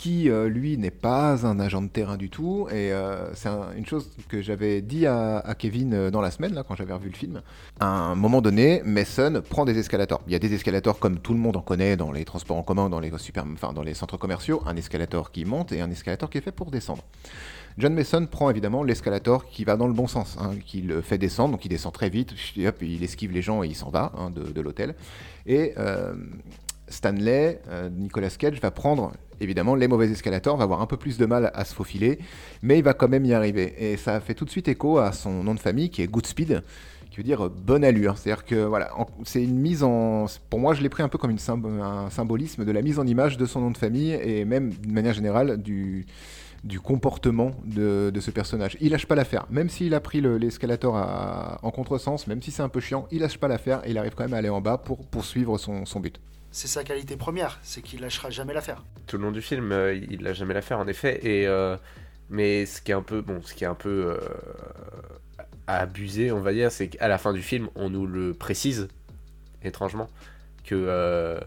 qui euh, lui n'est pas un agent de terrain du tout et euh, c'est un- une chose que j'avais dit à, Kevin euh, dans la semaine là quand j'avais revu le film. À un moment donné, Mason prend des escalators. Il y a des escalators comme tout le monde en connaît dans les transports en commun, dans les super, enfin dans les centres commerciaux, un escalator qui monte et un escalator qui est fait pour descendre. John Mason prend évidemment l'escalator qui va dans le bon sens, hein, qui le fait descendre, donc il descend très vite, hop, il esquive les gens et il s'en va hein, de, l'hôtel. Et Stanley, Nicolas Cage, va prendre évidemment les mauvais escalators, va avoir un peu plus de mal à se faufiler, mais il va quand même y arriver. Et ça fait tout de suite écho à son nom de famille qui est Goodspeed, qui veut dire euh, bonne allure. C'est-à-dire que voilà, c'est une mise en. Pour moi, je l'ai pris un peu comme un symbolisme de la mise en image de son nom de famille et même d'une manière générale du comportement de, ce personnage. Il lâche pas l'affaire, même s'il a pris le- l'escalator en contresens, même si c'est un peu chiant, il lâche pas l'affaire et il arrive quand même à aller en bas pour poursuivre son but. C'est sa qualité première, c'est qu'il lâchera jamais l'affaire. Tout le long du film, euh, il l'a jamais la faire en effet. Et euh, mais ce qui est un peu bon, ce qui est un peu euh, abusé, on va dire, c'est qu'à la fin du film, on nous le précise étrangement que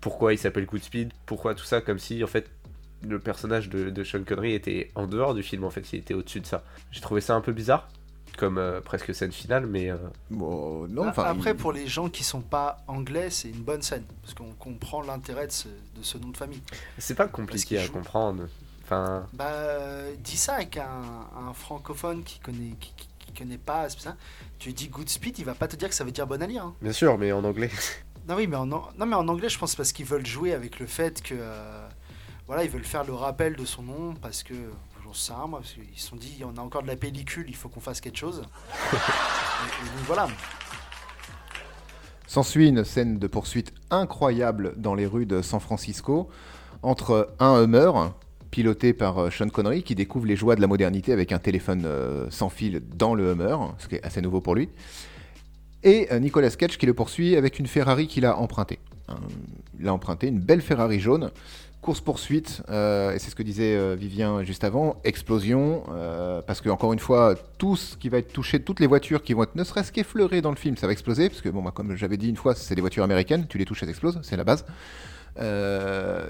pourquoi il s'appelle de Speed, pourquoi tout ça, comme si en fait le personnage de, de Sean Connery était en dehors du film, en fait, il était au-dessus de ça. J'ai trouvé ça un peu bizarre, comme euh, presque scène finale, mais euh, Bon, non, A- enfin, Après, il- pour les gens qui sont pas anglais, c'est une bonne scène, parce qu'on comprend l'intérêt de ce, de ce nom de famille. c'est pas compliqué à joue- comprendre. Enfin, Bah, euh, dis ça avec un, un francophone qui connaît, qui, qui- qui connaît pas, ça. Tu lui dis good speed, il va pas te dire que ça veut dire bonne allure. hein. bien sûr, mais en anglais. Non, oui, mais en, non, mais en anglais, je pense parce qu'ils veulent jouer avec le fait que. euh, voilà, ils veulent faire le rappel de son nom parce que. Rien, moi, parce qu'ils se sont dit, on a encore de la pellicule, il faut qu'on fasse quelque chose. et, et donc voilà. S'ensuit une scène de poursuite incroyable dans les rues de San Francisco entre un Hummer piloté par euh, Sean Connery qui découvre les joies de la modernité avec un téléphone euh, sans fil dans le Hummer, ce qui est assez nouveau pour lui, et euh, Nicolas Cage qui le poursuit avec une Ferrari qu'il a empruntée. Hein, il a emprunté une belle Ferrari jaune. Course poursuite, euh, et c'est ce que disait euh, Vivien juste avant, explosion, euh, parce que encore une fois, tout ce qui va être touché, toutes les voitures qui vont être ne serait-ce qu'effleurées dans le film, ça va exploser, parce que bon, bah, comme j'avais dit une fois, c'est des voitures américaines, tu les touches, elles explosent, c'est la base.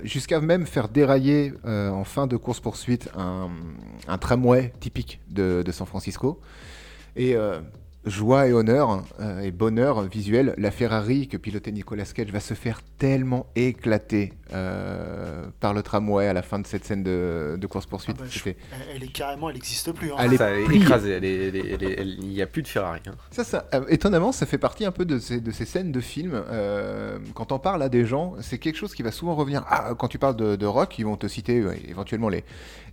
Jusqu'à même faire dérailler en fin de course poursuite un, tramway typique de, de San Francisco. Et joie et honneur euh, et bonheur visuel, la Ferrari que pilotait Nicolas Cage va se faire tellement éclater euh, par le tramway à la fin de cette scène de, de course poursuite. Ah bah, je- elle, est carrément, elle existe plus. hein. Elle est Ça, elle est pliée. écrasée, elle est- elle est- elle est- elle- il n'y a plus de Ferrari. hein. Ça, ça, euh, étonnamment, ça fait partie un peu de ces, de ces scènes de films. euh, quand on parle à des gens, c'est quelque chose qui va souvent revenir. Ah, quand tu parles de, de rock, ils vont te citer euh, éventuellement les,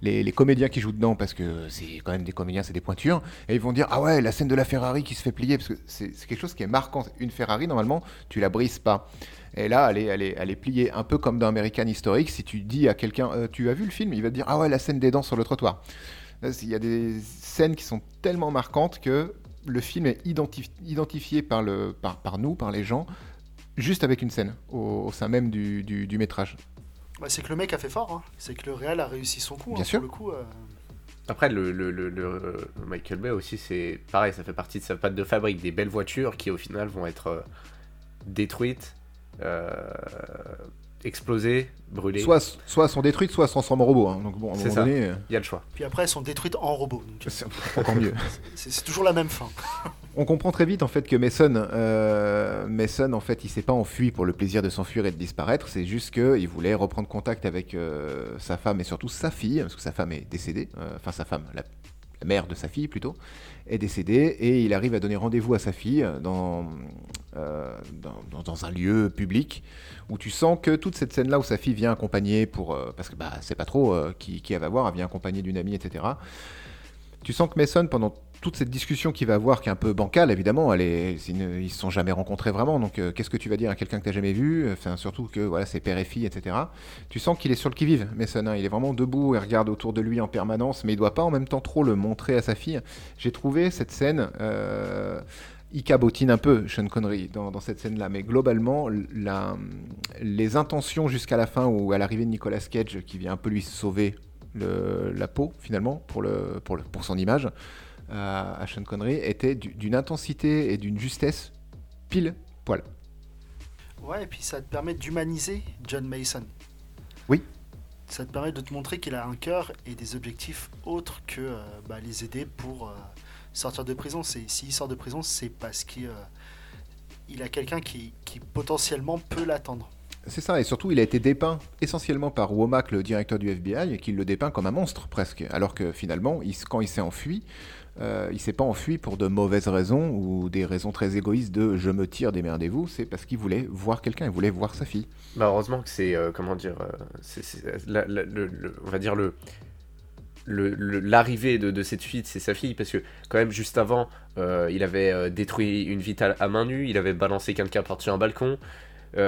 les, comédiens qui jouent dedans, parce que c'est quand même des comédiens, c'est des pointures. Et ils vont dire Ah ouais, la scène de la Ferrari, qui se fait plier, parce que c'est quelque chose qui est marquant. Une Ferrari, normalement, tu la brises pas. Et là, elle est, pliée un peu comme dans American Historic. Si tu dis à quelqu'un, euh, tu as vu le film, il va te dire, ah ouais, la scène des dents sur le trottoir. Là, Il y a des scènes qui sont tellement marquantes que le film est identif- identifié par, nous, par les gens, juste avec une scène au, sein même du métrage. Bah, c'est que le mec a fait fort, hein. c'est que le Real a réussi son coup. Bien hein, sûr. Pour le coup, euh, Après, le, le- le- le- Michael Bay aussi, c'est pareil, ça fait partie de sa patte de fabrique, des belles voitures qui au final vont être euh, détruites, euh, explosées, brûlées. Soit, soit elles sont détruites, soit elles se transforment en robots. hein. Donc bon, à un C'est moment ça. donné, euh, Il y a le choix. Puis après, elles sont détruites en robot. donc, euh, c'est encore mieux. c'est c'est toujours la même fin. On comprend très vite en fait que Mason, euh, Mason en fait, il s'est pas enfui pour le plaisir de s'enfuir et de disparaître. C'est juste qu'il voulait reprendre contact avec euh, sa femme et surtout sa fille, parce que sa femme est décédée. Euh, Enfin, sa femme, la, la mère de sa fille plutôt, est décédée et il arrive à donner rendez-vous à sa fille dans, euh, dans- dans un lieu public où tu sens que toute cette scène-là où sa fille vient accompagner pour euh, parce que bah c'est pas trop euh, qui, qui elle va voir, elle vient accompagner d'une amie, etc. Tu sens que Mason, pendant toute cette discussion qu'il va avoir, qui est un peu bancale, évidemment, elle est, ils se sont jamais rencontrés vraiment, donc euh, qu'est-ce que tu vas dire à quelqu'un que tu n'as jamais vu? Enfin, surtout que voilà, c'est père et fille, etc. Tu sens qu'il est sur le qui-vive, Mason. hein. il est vraiment debout et regarde autour de lui en permanence, mais il doit pas en même temps trop le montrer à sa fille. J'ai trouvé cette scène. euh, il cabotine un peu Sean Connery dans, cette scène-là, mais globalement, les intentions jusqu'à la fin, ou à l'arrivée de Nicolas Cage, qui vient un peu lui sauver la peau finalement pour, le, pour, le- pour son image à, à Sean Connery, étaient du- d'une intensité et d'une justesse pile poil. Ouais, et puis ça te permet d'humaniser John Mason. Oui. Ça te permet de te montrer qu'il a un cœur et des objectifs autres que euh, bah, les aider pour euh, sortir de prison. S'il sort de prison, c'est parce qu'il euh, il a quelqu'un qui, qui potentiellement peut l'attendre. C'est ça, et surtout il a été dépeint essentiellement par Womack, le directeur du FBI, qui le dépeint comme un monstre presque, alors que finalement, il quand il s'est enfui, euh, il s'est pas enfui pour de mauvaises raisons ou des raisons très égoïstes de je me tire, démerdez-vous, c'est parce qu'il voulait voir quelqu'un, il voulait voir sa fille. Bah, heureusement que c'est, euh, comment dire, euh, c'est, c'est- le- on va dire le, l'arrivée de, cette fuite, c'est sa fille, parce que quand même juste avant, euh, il avait détruit une vitale à main nue, il avait balancé quelqu'un par-dessus un balcon, il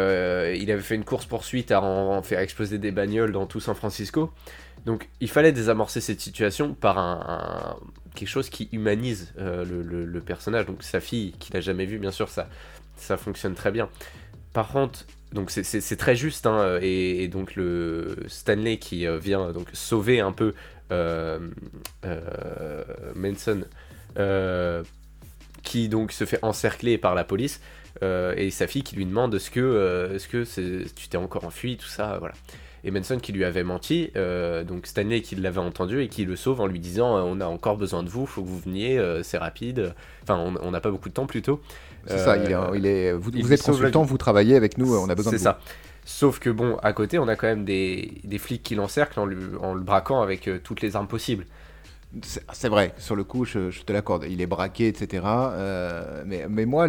avait fait une course poursuite à en, en faire exploser des bagnoles dans tout San Francisco. Donc il fallait désamorcer cette situation par un- quelque chose qui humanise euh, le, personnage. Donc sa fille, qu'il n'a jamais vue, bien sûr, ça, ça fonctionne très bien. Par contre, donc c'est- très juste, hein, et, donc le Stanley qui euh, vient donc sauver un peu euh, Manson, qui donc se fait encercler par la police, et sa fille qui lui demande est-ce que, est-ce que tu t'es encore enfui, tout ça, voilà. Et Manson qui lui avait menti, euh, donc Stanley qui l'avait entendu et qui le sauve en lui disant euh, on a encore besoin de vous, faut que vous veniez, euh, c'est rapide. Enfin, on n'a pas beaucoup de temps plutôt. C'est ça, il est, il est, vous, il vous lui êtes la consultant, vous travaillez avec nous, on a besoin de C'est vous. ça. Sauf que bon, à côté, on a quand même des, des flics qui l'encerclent en, le braquant avec toutes les armes possibles. C'est vrai, sur le coup, je, je te l'accorde. Il est braqué, etc. euh, mais, mais moi,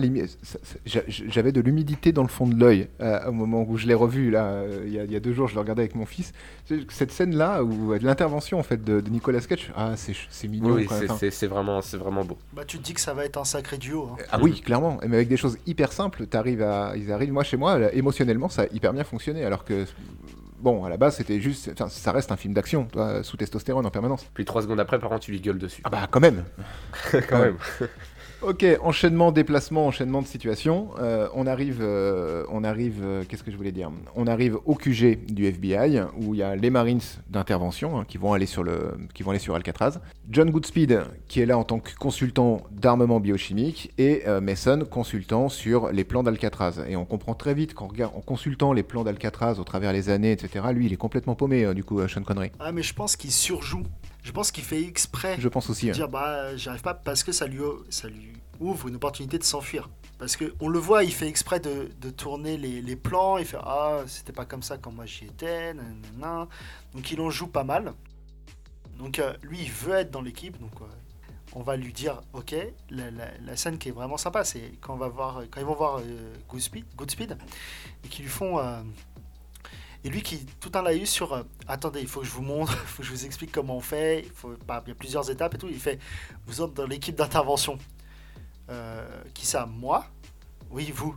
j'avais de l'humidité dans le fond de l'œil euh, au moment où je l'ai revu, là, euh, il y, a, il y a deux jours, je le regardais avec mon fils. Cette scène-là, où l'intervention en fait, de, de Nicolas Cage, ah, c'est mignon. Oui, c'est- vraiment, c'est vraiment beau. Bah, tu te dis que ça va être un sacré duo. hein. ah oui, clairement. Mais avec des choses hyper simples, t'arrives à, ils arrivent. Moi, chez moi, là, émotionnellement, ça a hyper bien fonctionné. Alors que, bon, à la base, c'était juste, enfin, ça reste un film d'action, toi, sous testostérone en permanence. Puis trois secondes après, par contre, tu lui gueules dessus. Ah bah, quand même. quand même. Ok, enchaînement, déplacement, enchaînement de situation. Euh, on arrive, euh, on arrive, euh, qu'est-ce que je voulais dire? On arrive au QG du FBI où il y a les Marines d'intervention hein, qui vont aller sur le, qui vont aller sur Alcatraz. John Goodspeed qui est là en tant que consultant d'armement biochimique et Mason consultant sur les plans d'Alcatraz. Et on comprend très vite qu'en consultant les plans d'Alcatraz au travers les années, etc. Lui, il est complètement paumé du coup, Sean Connery. Ah, mais je pense qu'il surjoue. Je pense qu'il fait exprès Je pense aussi. de dire bah j'arrive pas parce que ça lui, ça lui ouvre une opportunité de s'enfuir. Parce que on le voit, il fait exprès de, de tourner les, les plans, il fait ah c'était pas comme ça quand moi j'y étais, nanana. donc il en joue pas mal. Donc euh, lui il veut être dans l'équipe, donc euh, on va lui dire ok. La, la- la scène qui est vraiment sympa, c'est quand on va voir quand ils vont voir euh, Goodspeed, Goodspeed et qui lui font et lui qui tout un laïus sur euh, attendez, il faut que je vous montre, il faut que je vous explique comment on fait, bah, il y a plusieurs étapes et tout. Il fait vous êtes dans l'équipe d'intervention. Euh, qui ça Moi? Oui, vous.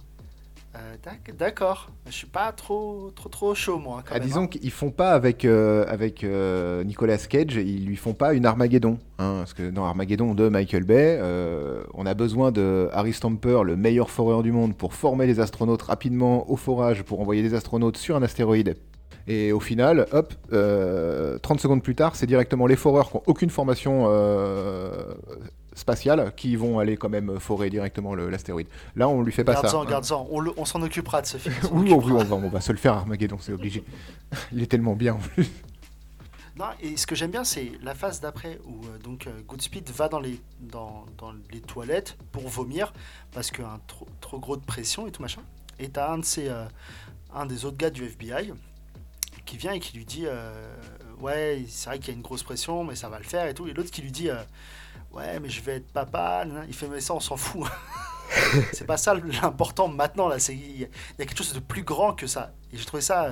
Euh, d'ac- D'accord, je suis pas trop trop trop chaud moi. Quand Ah, même, disons hein. qu'ils font pas avec, euh, avec euh, Nicolas Cage, ils lui font pas une Armageddon. hein, parce que dans Armageddon de Michael Bay, euh, on a besoin de Harry Stamper, le meilleur foreur du monde, pour former les astronautes rapidement au forage, pour envoyer des astronautes sur un astéroïde. Et au final, hop, euh, 30 secondes plus tard, c'est directement les foreurs qui n'ont aucune formation euh, spatiale qui vont aller quand même forer directement l'astéroïde. Là, on lui fait pas ça. Garde-en, hein. garde-en, on, le- on s'en occupera de ce film. Oui, on va, on va se le faire Armageddon, c'est obligé. Il est tellement bien en plus. Non, et ce que j'aime bien, c'est la phase d'après où euh, donc euh, Goodspeed va dans les, dans, dans les toilettes pour vomir parce qu'il y a un trop, trop gros de pression et tout machin. Et t'as un de ces, euh, un des autres gars du FBI qui vient et qui lui dit ouais c'est vrai qu'il y a une grosse pression mais ça va le faire et tout. Et l'autre qui lui dit ouais mais je vais être papa. Il fait mais ça on s'en fout. c'est pas ça l'important maintenant là. C'est il y, a quelque chose de plus grand que ça. Et j'ai trouvé ça. euh,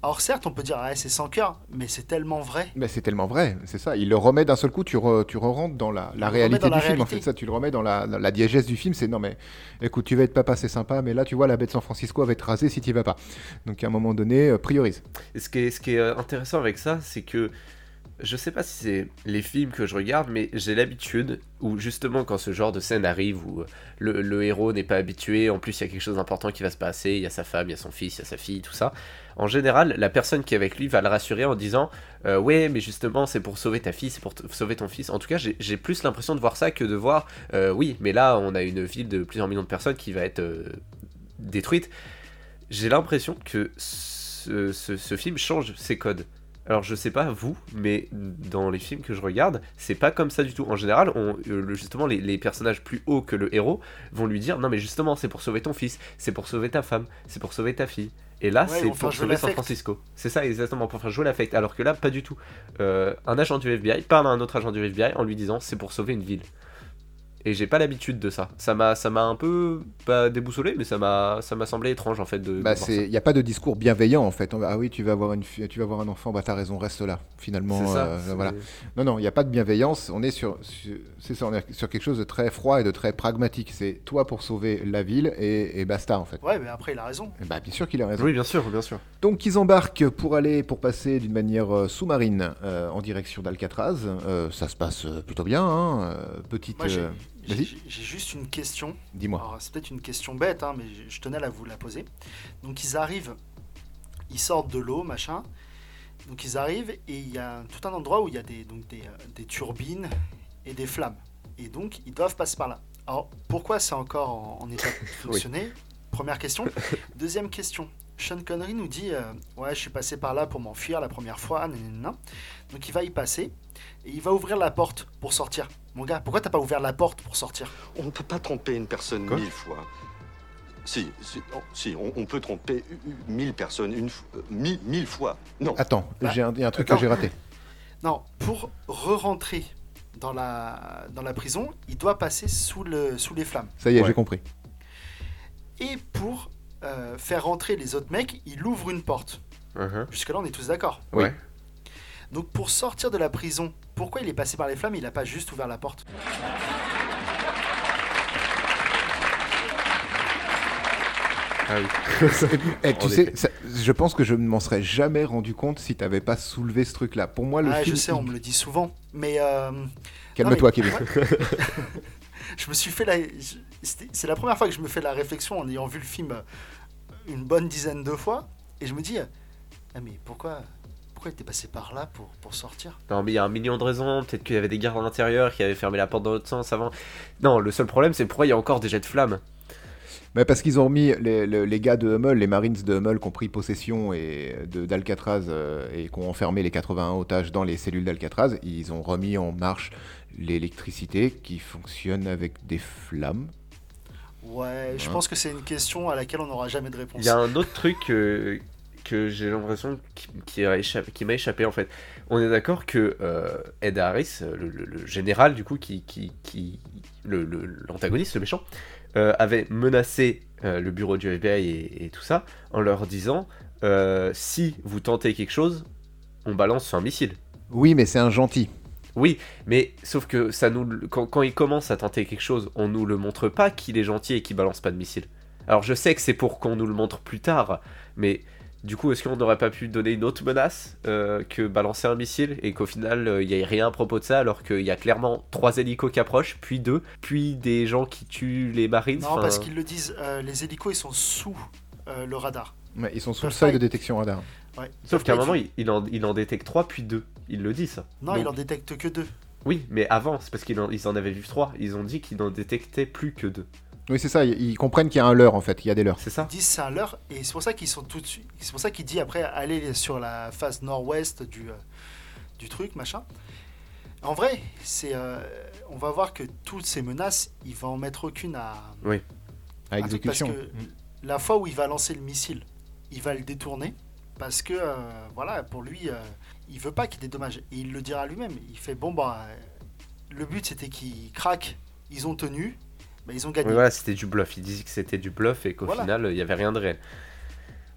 alors certes, on peut dire ouais, c'est sans cœur, mais c'est tellement vrai. Mais c'est tellement vrai, c'est ça. Il le remet d'un seul coup, tu, re- tu re-rentres dans la, la réalité dans du la film. En fait, ça, tu le remets dans la, la, la diégèse du film. C'est non, mais écoute, tu vas être papa, c'est sympa, mais là, tu vois, la baie de San Francisco va être rasée si tu y vas pas. Donc, à un moment donné, euh, priorise. Et ce qui est, ce qui est euh, intéressant avec ça, c'est que je sais pas si c'est les films que je regarde, mais j'ai l'habitude où justement quand ce genre de scène arrive où euh, le, héros n'est pas habitué, en plus il y a quelque chose d'important qui va se passer, il y a sa femme, il y a son fils, il y a sa fille, tout ça. En général, la personne qui est avec lui va le rassurer en disant euh, ouais, mais justement c'est pour sauver ta fille, c'est pour sauver ton fils. En tout cas, j'ai plus l'impression de voir ça que de voir euh, oui, mais là on a une ville de plusieurs millions de personnes qui va être euh, détruite. J'ai l'impression que ce film change ses codes. Alors je sais pas vous, mais dans les films que je regarde, c'est pas comme ça du tout. En général, on, euh, justement, les, les personnages plus hauts que le héros vont lui dire non mais justement c'est pour sauver ton fils, c'est pour sauver ta femme, c'est pour sauver ta fille. Et là Ouais, c'est pour sauver San. Francisco. C'est ça exactement pour faire jouer l'affect. Alors que là pas du tout. Euh, un agent du FBI parle à un autre agent du FBI en lui disant c'est pour sauver une ville. Et j'ai pas l'habitude de ça. Ça m'a, ça m'a un peu pas déboussolé, mais ça m'a, ça m'a semblé étrange en fait de. Bah, c'est, il n'y a pas de discours bienveillant en fait. Ah oui, tu vas avoir une, tu vas avoir un enfant, bah t'as raison, reste là. Finalement, C'est ça. euh, voilà. Non, non, il n'y a pas de bienveillance. On est sur, sur- c'est ça, on est sur quelque chose de très froid et de très pragmatique. C'est toi pour sauver la ville et, et basta en fait. Ouais, mais après il a raison. Et Bah, bien sûr qu'il a raison. Oui, bien sûr, bien sûr. Donc ils embarquent pour aller, pour passer d'une manière euh, sous-marine euh, en direction d'Alcatraz. Euh, ça se passe plutôt bien. Hein. petite, Moi j'ai, juste une question. dis-moi. C'est peut-être une question bête, hein, mais je- tenais à vous la poser. Donc ils arrivent, ils sortent de l'eau, machin. Donc ils arrivent et il y a tout un endroit où il y a des, donc des, euh, des turbines et des flammes. Et donc ils doivent passer par là. Alors pourquoi c'est encore en, en état de fonctionner? Première question. Deuxième question. Sean Connery nous dit euh, Ouais, je suis passé par là pour m'enfuir la première fois. nanana. Donc il va y passer et il va ouvrir la porte pour sortir. Mon gars, pourquoi t'as pas ouvert la porte pour sortir? On ne peut pas tromper une personne Quoi? mille fois. Si, si, oh, si on, on peut tromper mille personnes une euh, mille, mille fois. Non. Attends, Bah, j'ai un, il y a un truc que j'ai raté. Non, pour re-rentrer dans la, dans la prison, il doit passer sous, le, sous les flammes. Ça y est, Ouais. j'ai compris. Et pour euh, faire rentrer les autres mecs, il ouvre une porte. Mhm. Jusque-là, on est tous d'accord. Oui. Ouais. Donc pour sortir de la prison, pourquoi il est passé par les flammes Il n'a pas juste ouvert la porte? Ah oui. Eh, tu sais, ça- je pense que je ne m'en serais jamais rendu compte si t'avais pas soulevé ce truc-là. Pour moi, le Ah, film. je sais, on me le dit souvent. Mais euh, Calme-toi, mais- Kevin. je me suis fait la. C'est la première fois que je me fais la réflexion en ayant vu le film une bonne dizaine de fois. Et je me dis, ah mais pourquoi, pourquoi il était passé par là pour, pour sortir Non, mais il y a un million de raisons. Peut-être qu'il y avait des gardes à l'intérieur qui avaient fermé la porte dans l'autre sens avant. Non, le seul problème, c'est pourquoi il y a encore des jets de flammes. Mais parce qu'ils ont remis les, les- les gars de Hummel, les Marines de Hummel qui ont pris possession et de- d'Alcatraz euh, et qui ont enfermé les 81 otages dans les cellules d'Alcatraz, ils ont remis en marche l'électricité qui fonctionne avec des flammes. Ouais, je Ouais. pense que c'est une question à laquelle on n'aura jamais de réponse. Il y a un autre truc euh, que j'ai l'impression qui, échappé- m'a échappé en fait. On est d'accord que euh, Ed Harris, le, le- le général du coup, qui, qui, qui le- l'antagoniste, le, méchant, euh, avait menacé euh, le bureau du FBI et, et tout ça en leur disant si vous tentez quelque chose, on balance un missile. Oui, mais c'est un gentil. Oui, mais sauf que ça nous, quand, quand il commence à tenter quelque chose, on nous le montre pas qu'il est gentil et qu'il balance pas de missiles. Alors je sais que c'est pour qu'on nous le montre plus tard, mais du coup, est-ce qu'on n'aurait pas pu donner une autre menace euh, que balancer un missile et qu'au final euh, il n'y ait rien à propos de ça alors qu'il y a clairement trois hélicos qui approchent, puis deux, puis des gens qui tuent les marines Non, parce qu'ils le disent, euh, les hélicos ils sont sous euh, le radar. Ouais, ils sont sous le seuil de détection radar. Ouais. Sauf qu'à un moment il, il en, il en détecte trois, puis deux. Il le dit ça. Non, Donc- il en détecte que deux. Oui, mais avant, c'est parce qu'ils en, ils en avaient vu trois. Ils ont dit qu'ils n'en détectaient plus que deux. Oui, c'est ça. Ils, comprennent qu'il y a un leurre en fait. Il y a des leurres. C'est ça Ils disent c'est un leurre et c'est pour ça qu'ils sont tout de suite. C'est pour ça qu'il dit après aller sur la face nord-ouest du, euh, du truc machin. En vrai, c'est euh, on va voir que toutes ces menaces, il va en mettre aucune à, exécution. Parce que la fois où il va lancer le missile, il va le détourner parce que euh, voilà pour lui, euh, il veut pas qu'il dédommage et il le dira lui-même. Il fait bon bah euh, le but c'était qu'ils craquent, ils ont tenu, bah, ils ont gagné. Voilà, c'était du bluff. Il disait que c'était du bluff et qu'au Voilà. final, il n'y avait rien de réel.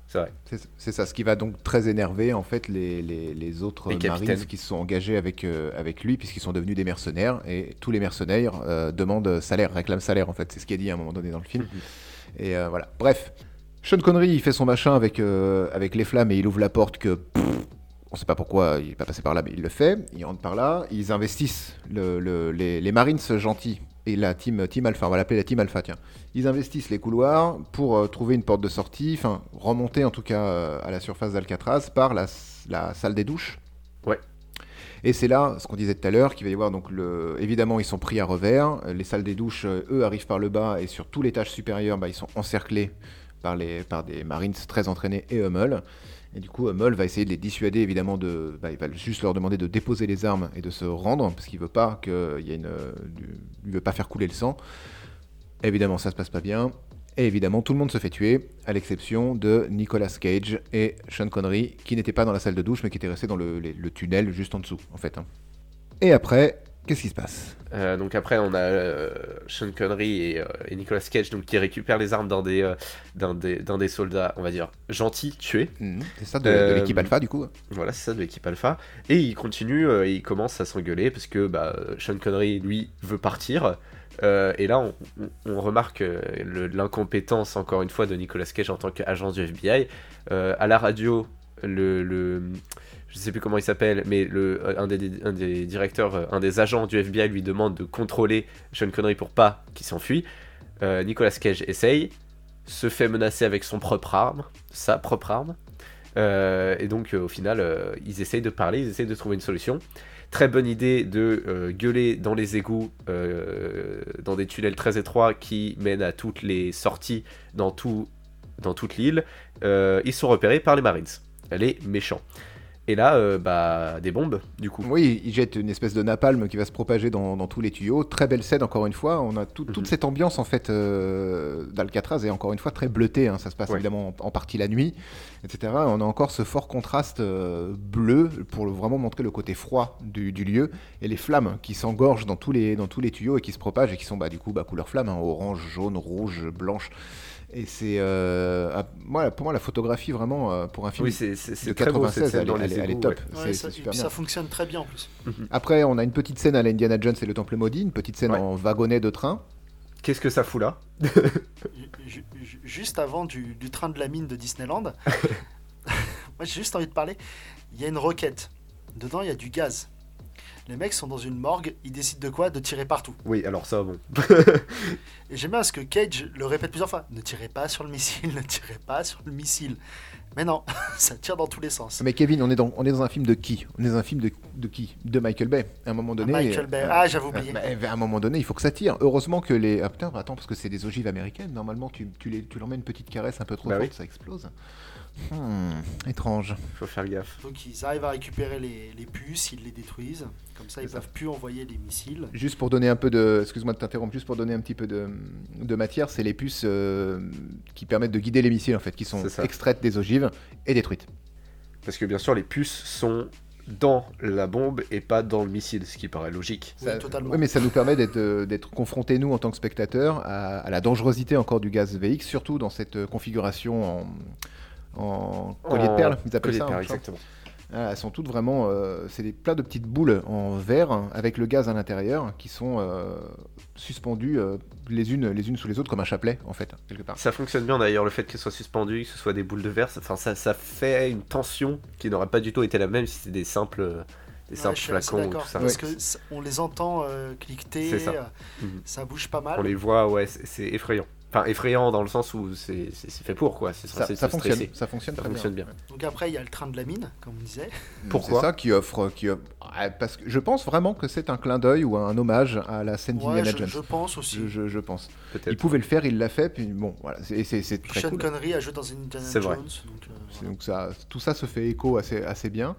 C'est vrai. C'est ça, ce qui va donc très énerver en fait les, les, les autres Les Marines qui se sont engagés avec, euh, avec lui puisqu'ils sont devenus des mercenaires et tous les mercenaires euh, demandent salaire, réclament salaire en fait, c'est ce qui est dit à un moment donné dans le film. Et euh, voilà, bref. Sean Connery il fait son machin avec, euh, avec les flammes et il ouvre la porte que pff, on sait pas pourquoi il est pas passé par là mais il le fait, il rentre par là, ils investissent le, le- les, les Marines gentils et la team, team Alpha, on va l'appeler la team Alpha tiens. Ils investissent les couloirs pour euh, trouver une porte de sortie, enfin remonter en tout cas euh, à la surface d'Alcatraz par la, la salle des douches. Ouais. Et c'est là, ce qu'on disait tout à l'heure, qu'il va y avoir donc le. Évidemment, ils sont pris à revers. Les salles des douches, euh, eux, arrivent par le bas et sur tout l'étage supérieur, bah, ils sont encerclés par, les, par des Marines très entraînés et Hummel. Et du coup, Hummel va essayer de les dissuader, évidemment, de. bah, il va juste leur demander de déposer les armes et de se rendre, parce qu'il veut pas qu'il y ait une. euh, Il veut pas faire couler le sang. Évidemment, ça se passe pas bien. Et évidemment, tout le monde se fait tuer, à l'exception de Nicolas Cage et Sean Connery, qui n'étaient pas dans la salle de douche, mais qui étaient restés dans le tunnel juste en dessous, en fait. hein. Et après, qu'est-ce qui se passe? Euh, donc après, on a euh, Sean Connery et, euh, et Nicolas Cage donc, qui récupèrent les armes d'un des, d'un des, des soldats, on va dire, gentils, tués. Mhm, C'est ça, de, de l'équipe Alpha, du coup Voilà, c'est ça de l'équipe Alpha. Et il continue, euh, et il commence à s'engueuler parce que bah, Sean Connery, lui, veut partir. Et là, on, remarque l'incompétence, encore une fois, de Nicolas Cage en tant qu'agent du FBI. À la radio, le, le- je sais plus comment il s'appelle, mais le, un, des, directeurs, euh, un des agents du FBI lui demande de contrôler Sean Connery pour pas qu'il s'enfuit. Euh, Nicolas Cage essaye, se fait menacer avec son propre arme, sa propre arme. Euh, et donc, euh, au final, euh, ils essayent de parler, ils essayent de trouver une solution. Très bonne idée de euh, gueuler dans les égouts, euh, dans des tunnels très étroits qui mènent à toutes les sorties dans, dans toute l'île. Euh, ils sont repérés par les Marines, les méchants. Et là, euh, bah, des bombes, du coup. Oui, il jette une espèce de napalm qui va se propager dans, dans tous les tuyaux. Très belle scène, encore une fois. On a tout- toute Mhm. cette ambiance, en fait, euh, d'Alcatraz, et encore une fois, très bleutée. hein. Ça se passe Ouais. évidemment en, en partie la nuit, etc. On a encore ce fort contraste euh, bleu pour vraiment montrer le côté froid du, du lieu, et les flammes qui s'engorgent dans, tous les- dans tous les tuyaux et qui se propagent, et qui sont, bah, du coup, bah, couleur flamme, hein, orange, jaune, rouge, blanche. Et c'est, euh, moi, pour moi, la photographie, vraiment, euh, pour un film Oui, c'est c'est- de c'est très beau cette 96, scène elle, est- elle elle top. ouais. C'est- Ouais, c'est ça, super ça bien. fonctionne très bien en plus. Après, on a une petite scène à l'Indiana Jones et le Temple Maudit, une petite scène Ouais. en wagonnet de train. Qu'est-ce que ça fout là? Ju- ju- Juste avant du, du train de la mine de Disneyland, moi j'ai juste envie de parler. Il y a une roquette. Dedans, il y a du gaz. Les mecs sont dans une morgue, ils décident de quoi? De tirer partout. Oui, alors ça, bon. Et j'aime bien ce que Cage le répète plusieurs fois. Ne tirez pas sur le missile, ne tirez pas sur le missile. Mais non, ça tire dans tous les sens. Mais Kevin, on est dans, on est dans un film de qui? On est dans un film de, de qui? De Michael Bay. À un moment donné. Michael Bay. euh, Ah, j'avais euh, oublié. bah, à un moment donné, il faut que ça tire. Heureusement que les. Ah putain, attends, parce que c'est des ogives américaines. Normalement, tu, tu, les, tu leur mets une petite caresse un peu trop Bah forte, oui. ça explose. Hmm, étrange. Faut faire gaffe. Donc ils arrivent à récupérer les, les puces, ils les détruisent. Comme ça, ils ça. peuvent plus envoyer les missiles. Juste pour donner un peu de. Excuse-moi de t'interrompre, juste pour donner un petit peu de, de matière, c'est les puces euh, qui permettent de guider les missiles, en fait, qui sont extraites des ogives et détruites. Parce que bien sûr, les puces sont dans la bombe et pas dans le missile, ce qui paraît logique. Oui, Ça- totalement. oui, mais ça nous permet d'être euh, d'être confrontés, nous, en tant que spectateurs, à, à la dangerosité encore du gaz VX, surtout dans cette euh, configuration en, en collier de perles, ils appellent collier de ça. perles, exactement. Ah, elles sont toutes vraiment. euh, c'est des plein de petites boules en verre hein, avec le gaz à l'intérieur qui sont euh, suspendues euh, les unes les unes sous les autres comme un chapelet en fait quelque part. Ça fonctionne bien d'ailleurs, le fait qu'elle soit suspendue, que ce soit des boules de verre, ça, enfin, ça, ça fait une tension qui n'aurait pas du tout été la même si c'était des simples, des simples flacons ou tout ça. Parce Ouais. que on les entend euh, cliqueter, ça. euh, Mhm. ça bouge pas mal. On les voit, ouais, c'est effrayant. Enfin, effrayant dans le sens où c'est fait pour, quoi. C'est Ça, ça fonctionne, stresser. ça fonctionne Ça très fonctionne bien. bien. Donc après, il y a le train de la mine, comme on disait. Pourquoi C'est ça qui offre, qui offre- ah, parce que je pense vraiment que c'est un clin d'œil ou un hommage à la scène Ouais, d'Indiana Jones. je pense aussi. Je, je- je pense. Il pouvait le faire, il l'a fait, puis bon, voilà, c'est c'est- très Sean cool. Connery a joué dans Indiana Jones. vrai. Donc, euh, C'est- voilà. Donc ça, tout ça se fait écho assez, assez bien.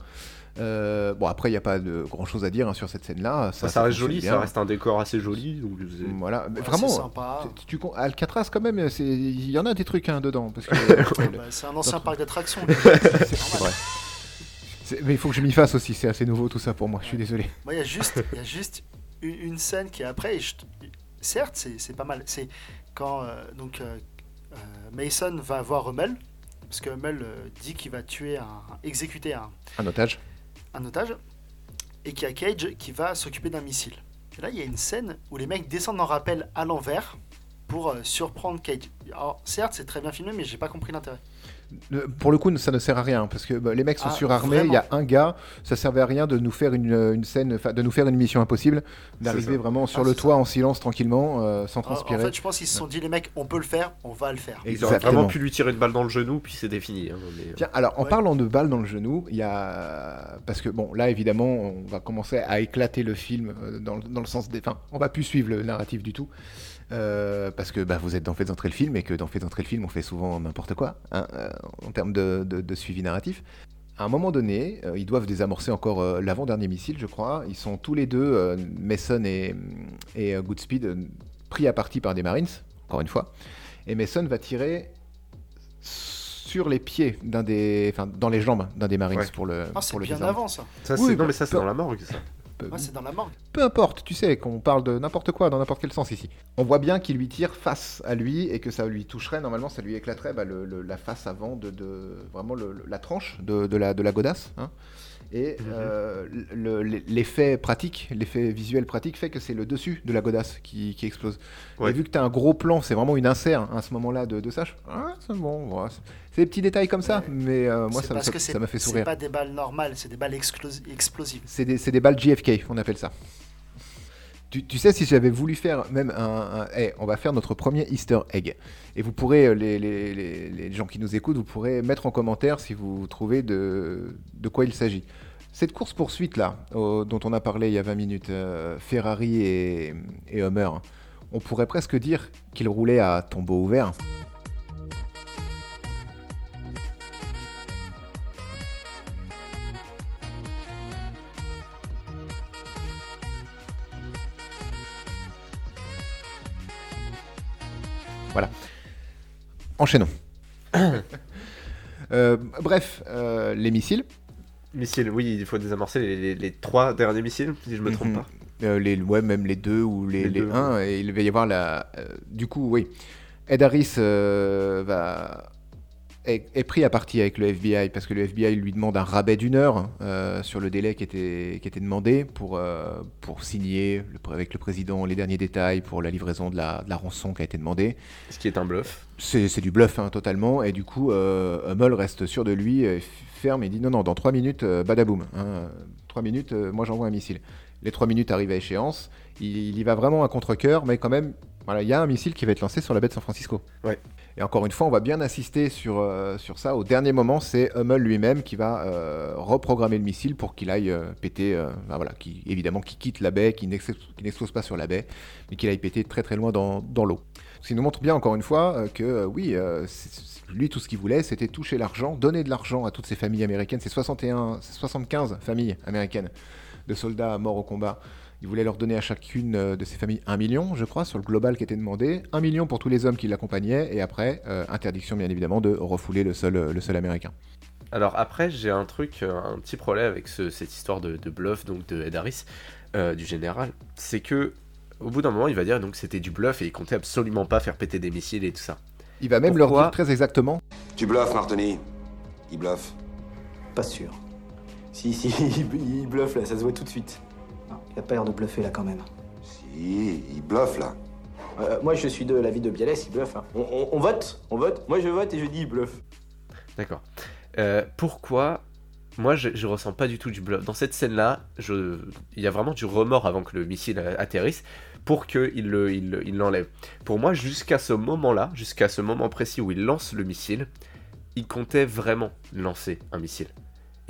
Euh, bon, après, il n'y a pas de grand chose à dire hein, sur cette scène-là. Ça, ça reste joli, bien. ça reste un décor assez joli. Donc Voilà, mais Ouais, vraiment. c'est sympa. tu- tu, con- Alcatraz, quand même, il y en a des trucs hein, dedans. Parce que, Ah bah, c'est un ancien parc d'attractions. c'est vrai. Mais il faut que je m'y fasse aussi, c'est assez nouveau tout ça pour moi, je suis désolé. Moi, il y a juste, il y a juste une, une scène qui est après. et je te- certes, c'est pas mal. C'est quand euh, donc euh, euh, Mason va voir Hummel, parce que Hummel euh, dit qu'il va tuer un, exécuter un, Un otage. Un otage, et qu'il y a Cage qui va s'occuper d'un missile. Et là, il y a une scène où les mecs descendent en rappel à l'envers pour euh, surprendre Cage. Alors, certes, c'est très bien filmé, mais j'ai pas compris l'intérêt. Euh, Pour le coup, ça ne sert à rien parce que bah, les mecs sont Ah, surarmés. Il y a un gars, ça servait à rien de nous faire une, une scène, de nous faire une mission impossible, d'arriver vraiment sur Ah, le toit en silence tranquillement, euh, sans En, en transpirer. fait, je pense qu'ils se sont dit, les mecs, on peut le faire, on va le faire. Et- Ils auraient vraiment pu lui tirer une balle dans le genou, puis c'est défini. hein, mais- Tiens, alors en Ouais. parlant de balles dans le genou, il y a parce que bon là évidemment on va commencer à éclater le film euh, dans, le- dans le sens des, enfin on va plus suivre le narratif du tout euh, parce que bah, vous êtes dans Faites entrer le film et que dans Faites entrer le film on fait souvent n'importe quoi hein, euh, en termes de, de- de suivi narratif. À un moment donné, euh, ils doivent désamorcer encore euh, l'avant-dernier missile, je crois. Ils sont tous les deux, euh, Mason et, et euh, Goodspeed, pris à partie par des Marines, encore une fois. Et Mason va tirer sur les pieds d'un des, enfin dans les jambes d'un des Marines Ouais. pour le, Ah, c'est pour le bien désarmer. avant ça. Ça, Oui, non, bah, mais ça, c'est peu- dans la morgue, ça. Peu, Ouais, c'est dans la morgue. peu importe, tu sais qu'on parle de n'importe quoi dans n'importe quel sens ici. On voit bien qu'il lui tire face à lui et que ça lui toucherait normalement, ça lui éclaterait bah, le- le- la face avant de, de- vraiment le- la tranche de, de la de la godasse. hein. Et Mhm. euh, le- l'effet pratique, l'effet visuel pratique fait que c'est le dessus de la godasse qui, qui explose. Ouais. Et vu que tu as un gros plan, c'est vraiment une insert hein, à ce moment-là de, de ça. je- Ah, c'est bon, voilà. c'est c'est des petits détails comme ça, Ouais. mais euh, moi C'est ça, c'est m'a fait c'est sourire. pas des balles normales, c'est des balles explosives. C'est des, c'est des balles JFK, on appelle ça. Tu, sais, si j'avais voulu faire même un. eh, on va faire notre premier Easter egg. Et vous pourrez, euh, les, les- les- gens qui nous écoutent, vous pourrez mettre en commentaire si vous trouvez de, de quoi il s'agit. Cette course-poursuite là, au- dont on a parlé il y a 20 minutes, euh, Ferrari et, et Hummer, on pourrait presque dire qu'ils roulaient à tombeau ouvert. Voilà. Enchaînons. Euh, bref, euh, les missiles. Missiles, oui, il faut désamorcer les, les- les trois derniers missiles, si je me trompe Mhm. pas. Euh, les, ouais, même les deux ou les, Les les deux, un, et il va y avoir la. euh, du coup, oui. Ed Harris euh, va, est, est pris à partie avec le FBI parce que le FBI lui demande un rabais d'une heure euh, sur le délai qui était, qui était demandé pour, euh, pour signer le avec le président les derniers détails pour la livraison de la, de la rançon qui a été demandée. Ce qui est un bluff. C'est du bluff hein, totalement, et du coup, euh, Hummel reste sûr de lui, ferme et dit non, non, dans 3 minutes, euh, badaboum. Hein, 3 minutes, moi j'envoie un missile. Les 3 minutes arrivent à échéance, il, il y va vraiment à contre-coeur, mais quand même, voilà, il y a un missile qui va être lancé sur la baie de San Francisco. Ouais. Et encore une fois, on va bien insister sur, euh, sur ça. Au dernier moment, c'est Hummel lui-même qui va euh, reprogrammer le missile pour qu'il aille euh, péter, voilà, qui, évidemment, qui quitte la baie, qui n'ex- qui n'explose pas sur la baie, mais qu'il aille péter très très loin dans, dans l'eau. Ce qui nous montre bien encore une fois que oui, lui tout ce qu'il voulait c'était toucher l'argent, donner de l'argent à toutes ces familles américaines, ces 61, ces 75 familles américaines de soldats morts au combat. Il voulait leur donner à chacune euh, de ces familles un million, je crois, sur le global qui était demandé, un million pour tous les hommes qui l'accompagnaient, et après, euh, interdiction bien évidemment de refouler le sol, le sol américain. Alors après, j'ai un truc, euh, un petit problème avec ce- cette histoire de, de bluff donc de Ed Harris, euh, du général, c'est que au bout d'un moment, il va dire donc c'était du bluff et il comptait absolument pas faire péter des missiles et tout ça. Il va même leur dire très exactement Tu bluffes, Martini. Il bluffe. Pas sûr. Si, si, il, il bluffe là, ça se voit tout de suite. Il a pas l'air de bluffer là quand même. Si, il bluffe là. Euh, moi je suis de l'avis de Bialès, il bluffe. Hein. On, on- on vote On vote Moi je vote et je dis il bluffe. D'accord. Euh, pourquoi moi je, je ressens pas du tout du bluff Dans cette scène-là, je... il y a vraiment du remords avant que le missile euh, atterrisse pour qu'il le- il le- il l'enlève. Pour moi, jusqu'à ce moment-là, jusqu'à ce moment précis où il lance le missile, il comptait vraiment lancer un missile.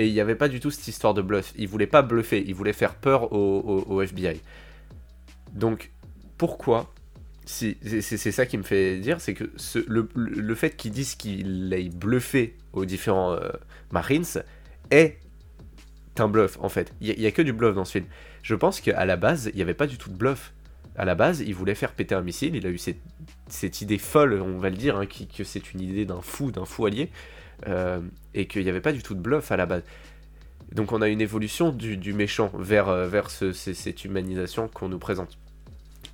Et il n'y avait pas du tout cette histoire de bluff. Il voulait pas bluffer, il voulait faire peur au, FBI. Donc, pourquoi c'est ça qui me fait dire, c'est que le, fait qu'ils disent qu'il ait bluffé aux différents euh, Marines est un bluff en fait. Il n'y a, que du bluff dans ce film. Je pense qu'à la base, il n'y avait pas du tout de bluff. À la base, il voulait faire péter un missile. Il a eu cette, idée folle, on va le dire, hein, que c'est une idée d'un fou, d'un fou allié, euh, et qu'il n'y avait pas du tout de bluff à la base. Donc on a une évolution du, méchant vers, euh, vers ce- ce- cette humanisation qu'on nous présente.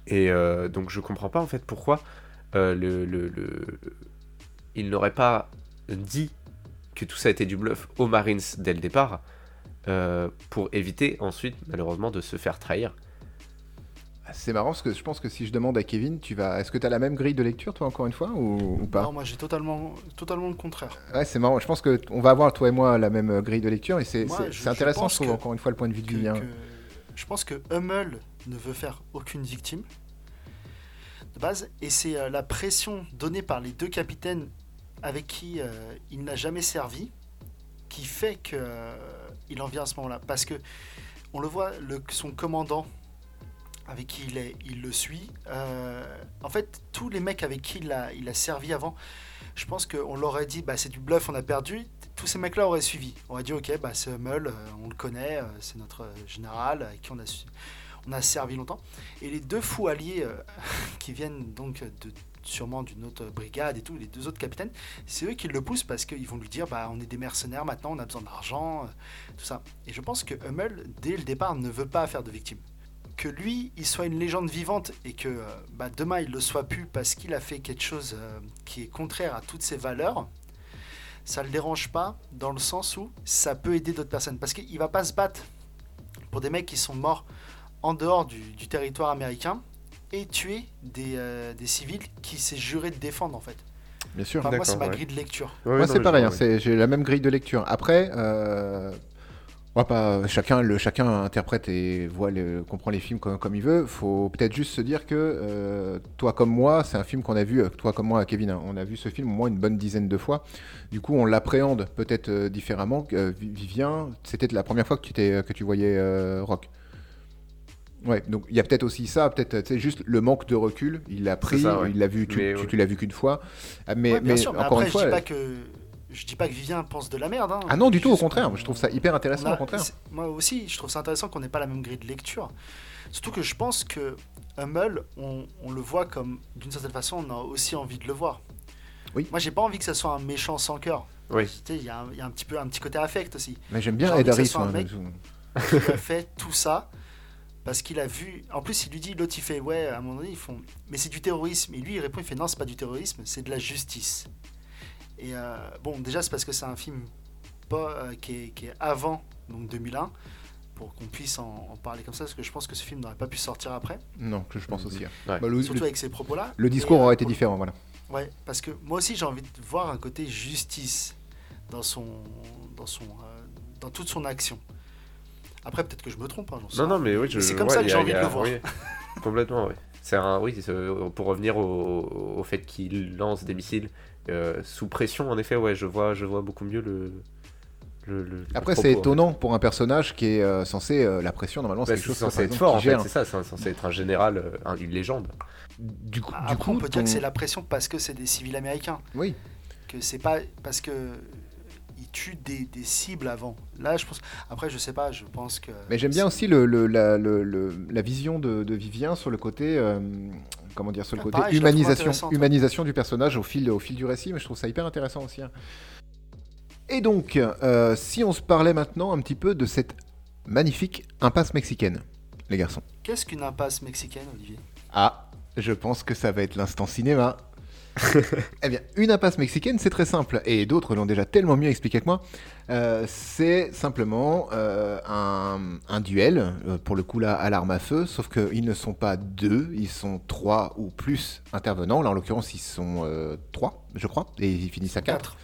Et euh, donc je comprends pas en fait pourquoi le, le- il n'aurait pas dit que tout ça était du bluff aux Marines dès le départ pour éviter ensuite malheureusement de se faire trahir. Ah, C'est marrant parce que je pense que si je demande à Kevin, tu vas. Est-ce que tu as la même grille de lecture, toi, encore une fois, ou, ou pas? Non, moi j'ai totalement, totalement le contraire. Ouais, c'est marrant. Je pense que t- on va avoir, toi et moi, la même euh, grille de lecture et c'est intéressant, je trouve, que- encore une fois, le point de vue Vivien. que- je pense que Hummel ne veut faire aucune victime de base, et c'est euh, la pression donnée par les deux capitaines avec qui euh, il n'a jamais servi qui fait que euh, il en vient à ce moment-là. Parce que on le voit, le, son commandant avec qui il, le suit, euh, en fait, tous les mecs avec qui il a, a servi avant, je pense qu'on leur aurait dit, bah, c'est du bluff, on a perdu. Tous ces mecs-là auraient suivi. On aurait dit, ok, bah, c'est Hummel, euh, on le connaît, euh, c'est notre général avec qui on a, a servi longtemps. Et les deux fous alliés qui viennent donc sûrement d'une autre brigade et tout, les deux autres capitaines, c'est eux qui le poussent parce qu'ils vont lui dire, bah, on est des mercenaires maintenant, on a besoin d'argent, tout ça. Et je pense que Hummel, dès le départ, ne veut pas faire de victime. Que lui, il soit une légende vivante et que euh, bah, demain il le soit plus parce qu'il a fait quelque chose euh, qui est contraire à toutes ses valeurs, ça le dérange pas dans le sens où ça peut aider d'autres personnes. Parce qu'il va pas se battre pour des mecs qui sont morts en dehors du, du territoire américain et tuer des, euh, des civils qui s'est juré de défendre en fait. Bien sûr. Enfin, moi, c'est ma ouais. grille de lecture. Moi, c'est pareil, hein, c'est- j'ai la même grille de lecture. Après, euh, on va pas, chacun, le, chacun interprète et voit le, comprend les films comme, comme il veut. faut peut-être juste se dire que euh, toi comme moi, c'est un film qu'on a vu, euh, toi comme moi, Kevin, hein, on a vu ce film au moins une bonne dizaine de fois. Du coup, on l'appréhende peut-être euh, différemment. Euh, Vi- Vivien, c'était la première fois que tu, t'es- que tu voyais euh, Rock. Ouais, donc il y a peut-être aussi ça, peut-être sais, juste le manque de recul. Il l'a pris, ça, ouais. il l'a vu, tu, Mais tu, ouais. tu l'as vu qu'une fois. Ah, Mais, Ouais, bien mais sûr, mais encore après, une fois, je dis pas que je dis pas que Vivien pense de la merde. hein. ah non, du tout, au contraire. Je trouve ça hyper intéressant, a- au contraire. Moi aussi, je trouve ça intéressant qu'on n'ait pas la même grille de lecture. Surtout que je pense que Hummel, on, on le voit comme, d'une certaine façon, on a aussi envie de le voir. Oui. Moi, j'ai pas envie que ça soit un méchant sans cœur. Oui. Tu sais, Il y, a un- il y a un petit peu un petit côté affect aussi. Mais j'aime J'ai bien Ed Harris. hein, mec- je- Il a fait tout ça parce qu'il a vu. En plus, il lui dit, l'autre, il fait, ouais, à un moment donné, ils font, mais c'est du terrorisme. Et lui, il répond, il fait, non, c'est pas du terrorisme, c'est de la justice. Et euh, bon, déjà, c'est parce que c'est un film pas, euh, qui, est, qui est avant, donc 2001, pour qu'on puisse en, en parler comme ça, parce que je pense que ce film n'aurait pas pu sortir après, Non, que je pense aussi. hein. Ouais. Bah, le, surtout le- avec ces propos-là. le discours Et, euh, aurait été pour- différent, voilà. Ouais, parce que moi aussi, j'ai envie de voir un côté justice dans son, dans son, euh, dans toute son action. Après, peut-être que je me trompe. hein, sais Non, non, mais oui, je. Mais c'est comme ouais, ça que j'ai envie de le voir. oui, complètement, oui. C'est un, oui, c'est- pour revenir au, au fait qu'il lance des missiles euh, sous pression, en effet, ouais, je vois, je vois beaucoup mieux le. le- le- le Après, c'est étonnant pour un personnage qui est euh, censé. euh, la pression, normalement, c'est Bah, quelque c'est chose censé être exemple, fort, en fait, c'est ça, c'est censé être un général, un- une légende. Du coup, du coup on peut dire que ton- c'est la pression parce que c'est des civils américains. Oui. Que c'est pas parce que ils tuent des, des cibles avant. Là, je pense. Après, je sais pas. Je pense que. Mais j'aime bien aussi le, le- la, le- le- la vision de, de Vivien sur le côté, euh, comment dire, sur le Ah, côté pareil, humanisation, humanisation du personnage au fil, au fil du récit. Mais je trouve ça hyper intéressant aussi. hein. Et donc, euh, si on se parlait maintenant un petit peu de cette magnifique impasse mexicaine, les garçons. Qu'est-ce qu'une impasse mexicaine, Olivier? Ah, je pense que ça va être l'instant cinéma. Eh bien, une impasse mexicaine, c'est très simple, et d'autres l'ont déjà tellement mieux expliqué que moi. Euh, c'est simplement euh, un, duel, euh, pour le coup là, à l'arme à feu, sauf qu'ils ne sont pas deux, ils sont trois ou plus intervenants. Là, en l'occurrence, ils sont trois, je crois, et ils finissent à quatre.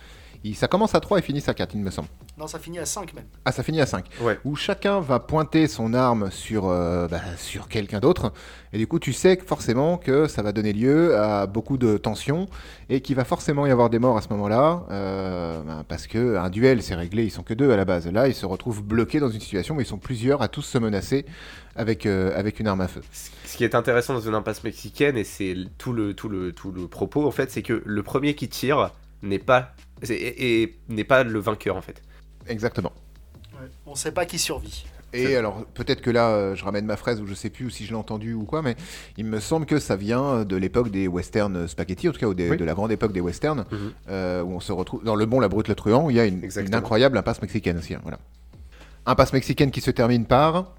Ça commence à trois et finissent à quatre, il me semble. Non, ça finit à 5 même. Ah, ça finit à 5. Ouais. Où chacun va pointer son arme sur, euh, bah, sur quelqu'un d'autre. Et du coup, tu sais que forcément que ça va donner lieu à beaucoup de tensions et qu'il va forcément y avoir des morts à ce moment-là. euh, bah, parce que un duel, c'est réglé, ils sont que deux à la base. Là, ils se retrouvent bloqués dans une situation où ils sont plusieurs à tous se menacer avec, euh, avec une arme à feu. Ce qui est intéressant dans une impasse mexicaine, et c'est tout le, tout, le, tout le propos, en fait, c'est que le premier qui tire n'est pas, et, et n'est pas le vainqueur, en fait. Exactement. Ouais. On sait pas qui survit. Et alors, peut-être que là, euh, je ramène ma fraise ou je sais plus ou si je l'ai entendu ou quoi, mais il me semble que ça vient de l'époque des westerns spaghetti, en tout cas, ou des- Oui. de la grande époque des westerns, Mhm. euh, où on se retrouve dans Le Bon, la Brute, le Truand, où il y a une, incroyable impasse mexicaine aussi. hein, voilà. Impasse mexicaine qui se termine par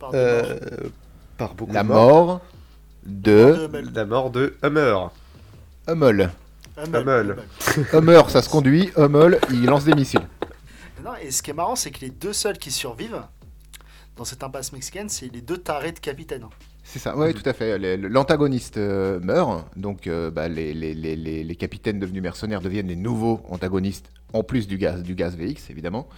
Par par beaucoup la de morts. mort de. La mort de Hummer. Hummel. Hummel. Hummer, ça se conduit, Hummel, il lance des missiles. Non, et ce qui est marrant, c'est que les deux seuls qui survivent dans cette impasse mexicaine, c'est les deux tarés de capitaine. C'est ça, oui, tout à fait. L'antagoniste euh, meurt, donc euh, bah, les, les- les- les- les capitaines devenus mercenaires deviennent les nouveaux antagonistes, en plus du gaz, du gaz VX, évidemment.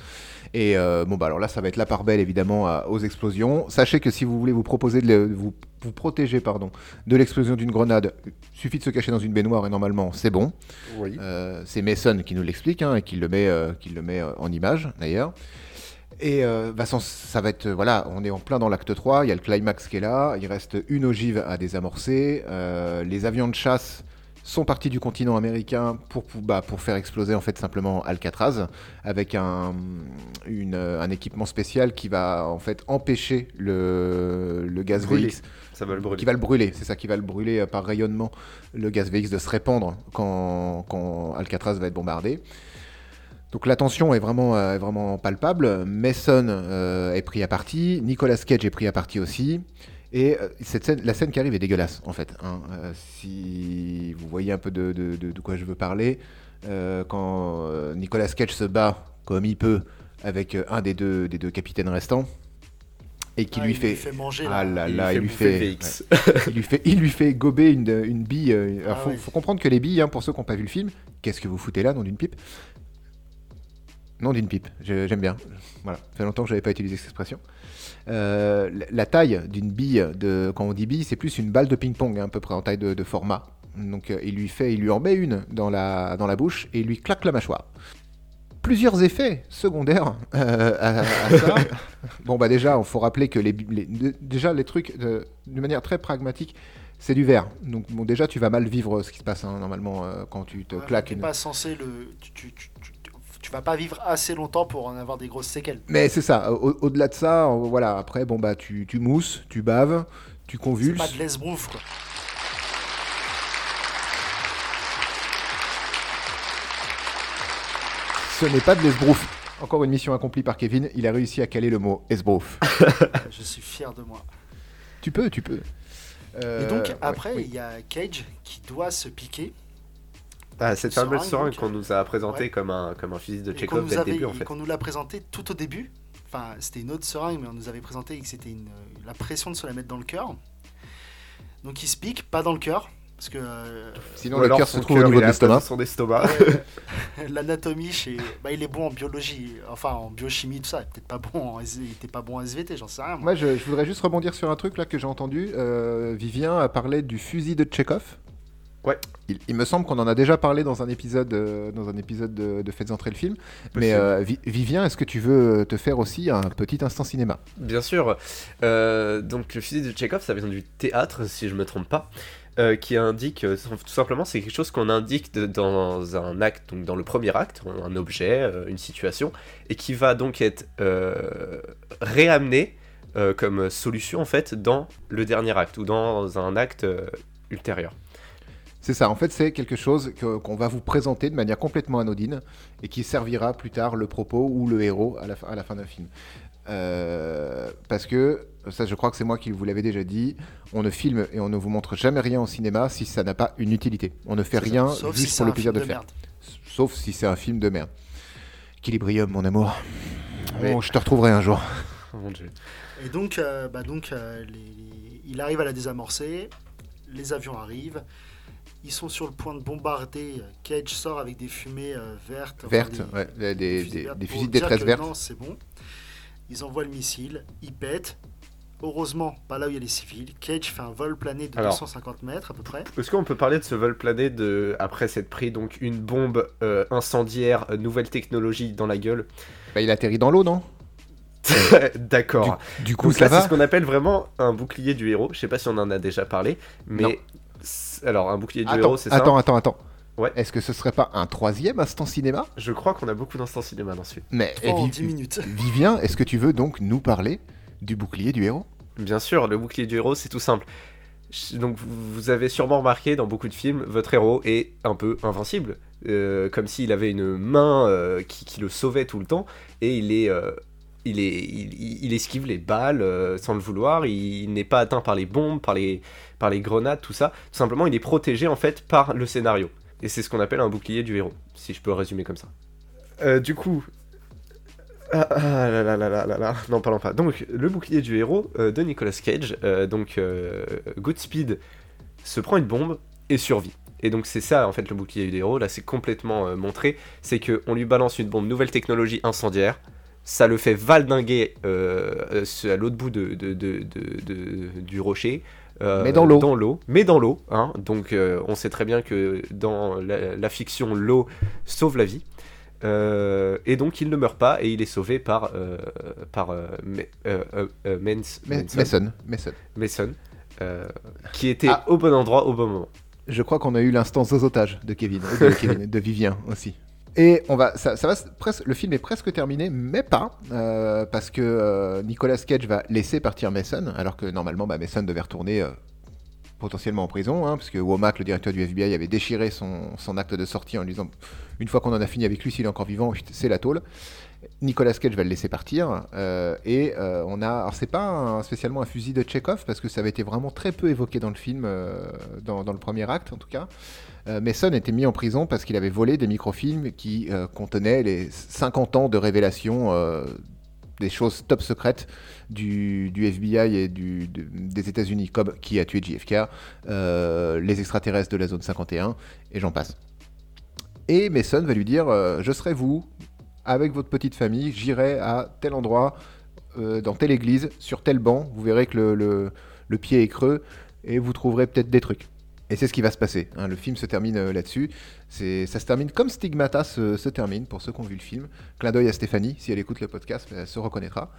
Et euh, bon, bah alors là, ça va être la part belle, évidemment, à- aux explosions. Sachez que si vous voulez vous proposer de le- vous, vous protéger pardon, de l'explosion d'une grenade, suffit de se cacher dans une baignoire et normalement, c'est bon. Oui. Euh, c'est Mason qui nous l'explique hein, et qui le met, euh, qui le met euh, en image d'ailleurs. Et euh, bah, sans- ça va être, voilà, on est en plein dans l'acte 3, il y a le climax qui est là, il reste une ogive à désamorcer, les avions de chasse sont partis du continent américain pour, pour, bah, pour faire exploser en fait simplement Alcatraz avec un, une, un équipement spécial qui va en fait empêcher le, le gaz. VX Qui va le brûler, c'est ça qui va le brûler euh, par rayonnement, le gaz VX de se répandre quand, Alcatraz va être bombardé. Donc la tension est vraiment, euh, vraiment palpable. Mason euh, est pris à partie, Nicolas Cage est pris à partie aussi. Et euh, cette scène, la scène qui arrive est dégueulasse en fait. hein. Si vous voyez un peu de, de- quoi je veux parler, quand Nicolas Cage se bat comme il peut avec un des deux, des deux capitaines restants et qui Ah, lui il fait, manger ah là. là il lui fait, le VX. il lui fait, il lui fait gober une, une bille. euh, Alors, Ah faut, ouais. faut comprendre que les billes, hein, pour ceux qui n'ont pas vu le film, qu'est-ce que vous foutez là, nom d'une pipe? Nom d'une pipe, j'aime bien. Voilà, ça fait longtemps que je n'avais pas utilisé cette expression. Euh, la, la taille d'une bille, de, quand on dit bille, c'est plus une balle de ping-pong, hein, à peu près en taille de, de format. Donc euh, il lui fait, il lui en met une dans la, dans la bouche et il lui claque la mâchoire. Plusieurs effets secondaires euh, à, à ça. bon bah déjà, il faut rappeler que les, déjà les trucs, euh, d'une manière très pragmatique, c'est du verre. Donc bon déjà tu vas mal vivre ce qui se passe hein, normalement euh, quand tu te Ouais, claques t'es une... pas censé le. Tu, tu, tu, tu- tu vas pas vivre assez longtemps pour en avoir des grosses séquelles. Mais c'est ça, au- au-delà de ça, euh, voilà, après bon bah tu, tu mousses, tu baves, tu convulses. pas de l'esbrouf, quoi. Ce n'est pas de l'esbrouf. Encore une mission accomplie par Kevin, il a réussi à caler le mot esbrouf. Je suis fier de moi. tu peux, tu peux. Euh, Et donc, ouais, après, oui. il y a Cage qui doit se piquer. Ah, cette Seringue, fameuse seringue qu'on nous a présenté Ouais. comme, un, comme un fusil de Chekhov nous, dès le début, en et fait. qu'on nous l'a présenté tout au début. Enfin, c'était une autre seringue, mais on nous avait présenté que c'était une, la pression de se la mettre dans le cœur. Donc il se pique, pas dans le cœur, parce que euh, Sinon le cœur se trouve au niveau de l'estomac. Son estomac. ouais, l'anatomie chez, bah, il est bon en biologie, enfin en biochimie tout ça, peut-être pas bon, en, il était pas bon en SVT, j'en sais rien. moi. Moi, je, je voudrais juste rebondir sur un truc là que j'ai entendu. Euh, Vivien a parlé du fusil de Tchekhov. Ouais. Il, il me semble qu'on en a déjà parlé dans un épisode, euh, dans un épisode de, de Faites entrer le film. Mais euh, Vi- Vivien, est-ce que tu veux te faire aussi un petit instant cinéma? Bien sûr. Euh, donc le fusil de Chekhov, ça vient du théâtre, si je me trompe pas, euh, qui indique, euh, tout simplement, c'est quelque chose qu'on indique dans un acte, donc dans le premier acte, un objet, euh, une situation, et qui va donc être réamené comme solution en fait dans le dernier acte ou dans un acte ultérieur. C'est ça, en fait, c'est quelque chose qu'on va vous présenter de manière complètement anodine et qui servira plus tard le propos ou le héros à la, à la fin d'un film. Euh, parce que, ça je crois que c'est moi qui vous l'avais déjà dit, on ne filme et on ne vous montre jamais rien au cinéma si ça n'a pas une utilité. On ne fait rien Sauf juste si c'est pour le plaisir film de, faire. merde. Sauf si c'est un film de merde. Equilibrium, mon amour. Oui. Bon, je te retrouverai un jour. Oh mon dieu. Et donc, euh, bah donc euh, les- il arrive à la désamorcer, les avions arrivent, ils sont sur le point de bombarder, Cage sort avec des fumées euh, vertes. enfin, Verte, des- ouais, des, des, fusils de détresse vertes. Non, c'est bon. Ils envoient le missile, il pète. Heureusement, pas là où il y a les civils. Cage fait un vol plané de Alors. 250 mètres à peu près. Est-ce qu'on peut parler de ce vol plané de après s'être pris donc une bombe euh, incendiaire, euh, nouvelle technologie dans la gueule? Bah, il atterrit dans l'eau, non? D'accord. Du coup, Donc ça là, c'est ce qu'on appelle vraiment un bouclier du héros. Je sais pas si on en a déjà parlé, mais alors un bouclier du Attends, héros, c'est ça? attends, attends, attends. Ouais. Est-ce que ce serait pas un troisième instant cinéma? Je crois qu'on a beaucoup d'instants cinéma dans celui. Mais Oh, en Viv- 10 minutes. Vivien, est-ce que tu veux donc nous parler du bouclier du héros? Bien sûr, le bouclier du héros, c'est tout simple. Donc vous avez sûrement remarqué dans beaucoup de films, votre héros est un peu invincible, Euh, comme s'il avait une main euh, qui, qui le sauvait tout le temps, et il est, euh, il est, il, il- il esquive les balles euh, sans le vouloir. Il, n'est pas atteint par les bombes, par les, par les grenades, tout ça. Tout simplement, il est protégé en fait par le scénario, et c'est ce qu'on appelle un bouclier du héros, si je peux résumer comme ça. Euh, du coup, ah, ah là là là là là là, non parlons pas. Donc le bouclier du héros euh, de Nicolas Cage, euh, donc Goodspeed se prend une bombe et survit. Et donc c'est ça en fait le bouclier du héros, là c'est complètement montré, c'est que on lui balance une bombe nouvelle technologie incendiaire, ça le fait valdinguer à l'autre bout de- du rocher. Euh, Mais dans l'eau. Dans l'eau, mais dans l'eau. Hein, donc euh, on sait très bien que dans la, la fiction, l'eau sauve la vie. Euh, et donc il ne meurt pas et il est sauvé par, par Mason, Mason. Mason, qui était Ah. au bon endroit au bon moment. Je crois qu'on a eu zozotage de Kevin, de, Kevin, de Vivien aussi. Et on va, ça, va presque, le film est presque terminé, mais pas, euh, parce que euh, Nicolas Cage va laisser partir Mason, alors que normalement bah, Mason devait retourner euh, potentiellement en prison, hein, parce que Womack, le directeur du FBI, avait déchiré son, son acte de sortie en lui disant une fois qu'on en a fini avec lui, s'il est encore vivant, c'est la tôle. Nicolas Cage va le laisser partir euh, et euh, on a alors c'est pas un- spécialement un fusil de Chekhov parce que ça avait été vraiment très peu évoqué dans le film euh, dans, le premier acte en tout cas euh, Mason était mis en prison parce qu'il avait volé des microfilms qui contenaient les 50 ans de révélation euh, des choses top secrètes du, FBI et des États-Unis, comme qui a tué JFK, les extraterrestres de la zone 51, et j'en passe. Et Mason va lui dire Je serai vous, avec votre petite famille, j'irai à tel endroit, euh, dans telle église, sur tel banc, vous verrez que le, le- pied est creux, et vous trouverez peut-être des trucs. Et c'est ce qui va se passer. hein. Le film se termine euh, là-dessus. Ça se termine comme Stigmata se, termine, pour ceux qui ont vu le film. Clin d'œil à Stéphanie, si elle écoute le podcast, elle se reconnaîtra.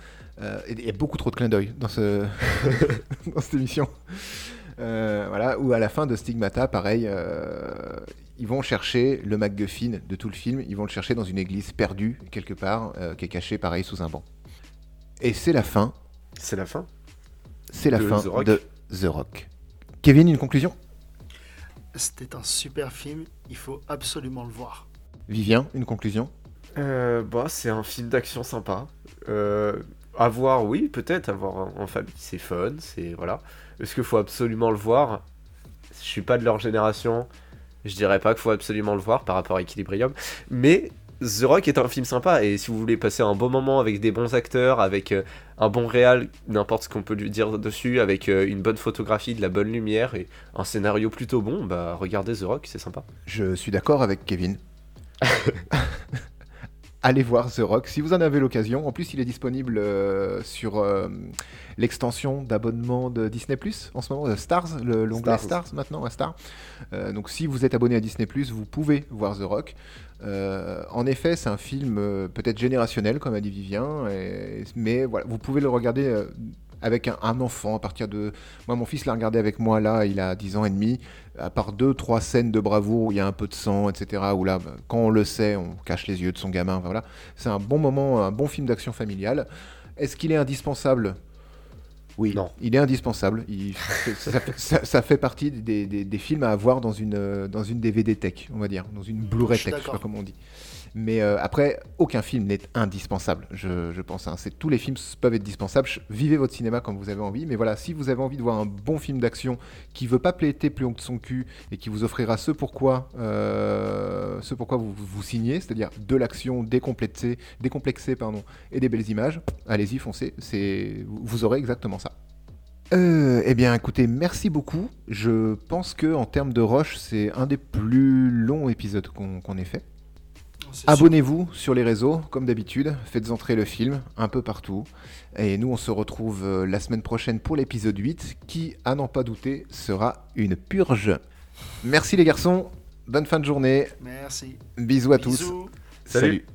Il y a beaucoup trop de clins d'œil dans, ce... dans cette émission. Euh, voilà, ou à la fin de Stigmata, pareil, euh, ils vont chercher le MacGuffin de tout le film, ils vont le chercher dans une église perdue, quelque part, euh, qui est cachée, pareil, sous un banc. Et c'est la fin, C'est la fin. c'est la De fin The de The Rock. Kevin, une conclusion? C'était un super film, il faut absolument le voir. Vivien, une conclusion? Euh, bah, c'est un film d'action sympa. Euh, à voir, oui, peut-être. À voir en- en famille, c'est fun. C'est voilà. Est-ce qu'il faut absolument le voir? Je suis pas de leur génération. Je dirais pas qu'il faut absolument le voir par rapport à Equilibrium. Mais The Rock est un film sympa. Et si vous voulez passer un bon moment avec des bons acteurs, avec euh, un bon réal, n'importe ce qu'on peut lui dire dessus, avec euh, une bonne photographie, de la bonne lumière et un scénario plutôt bon, bah regardez The Rock, c'est sympa. Je suis d'accord avec Kevin. Allez voir The Rock si vous en avez l'occasion. En plus, il est disponible euh, sur euh, l'extension d'abonnement de Disney Plus en ce moment, euh, Stars, le- l'onglet Stars. Stars. maintenant, à Star. Donc, si vous êtes abonné à Disney Plus, vous pouvez voir The Rock. En effet, c'est un film peut-être générationnel, comme a dit Vivien, et- mais voilà, vous pouvez le regarder. Avec un, un enfant à partir de... Moi, mon fils l'a regardé avec moi là, il a 10 ans et demi à part deux, trois scènes de bravoure où il y a un peu de sang, etc., où là, quand on le sait, on cache les yeux de son gamin, enfin, voilà. C'est un bon moment, un bon film d'action familiale. Est-ce qu'il est indispensable? Oui, Non. il est indispensable. Il- ça, ça- ça fait partie des, des- des films à avoir dans une, dans une DVD tech, on va dire, dans une Blu-ray tech, je sais pas comment on dit. Mais euh, après, aucun film n'est indispensable, je, pense. hein. Tous les films peuvent être dispensables. Vivez votre cinéma comme vous avez envie. Mais voilà, si vous avez envie de voir un bon film d'action qui veut pas plaiter plus haut que son cul et qui vous offrira ce pourquoi, euh, ce pourquoi vous, vous signez, c'est-à-dire de l'action décomplexée, décomplexée pardon, et des belles images, allez-y, foncez. Vous aurez exactement ça. Euh, eh bien, écoutez, merci beaucoup. Je pense que en termes de rush, c'est un des plus longs épisodes qu'on qu'on ait fait. Abonnez-vous sur les réseaux, comme d'habitude. Faites entrer le film un peu partout. Et nous, on se retrouve euh, la semaine prochaine pour l'épisode 8, qui, à n'en pas douter, sera une purge. Merci les garçons. Bonne fin de journée. Merci. Bisous à tous. Salut.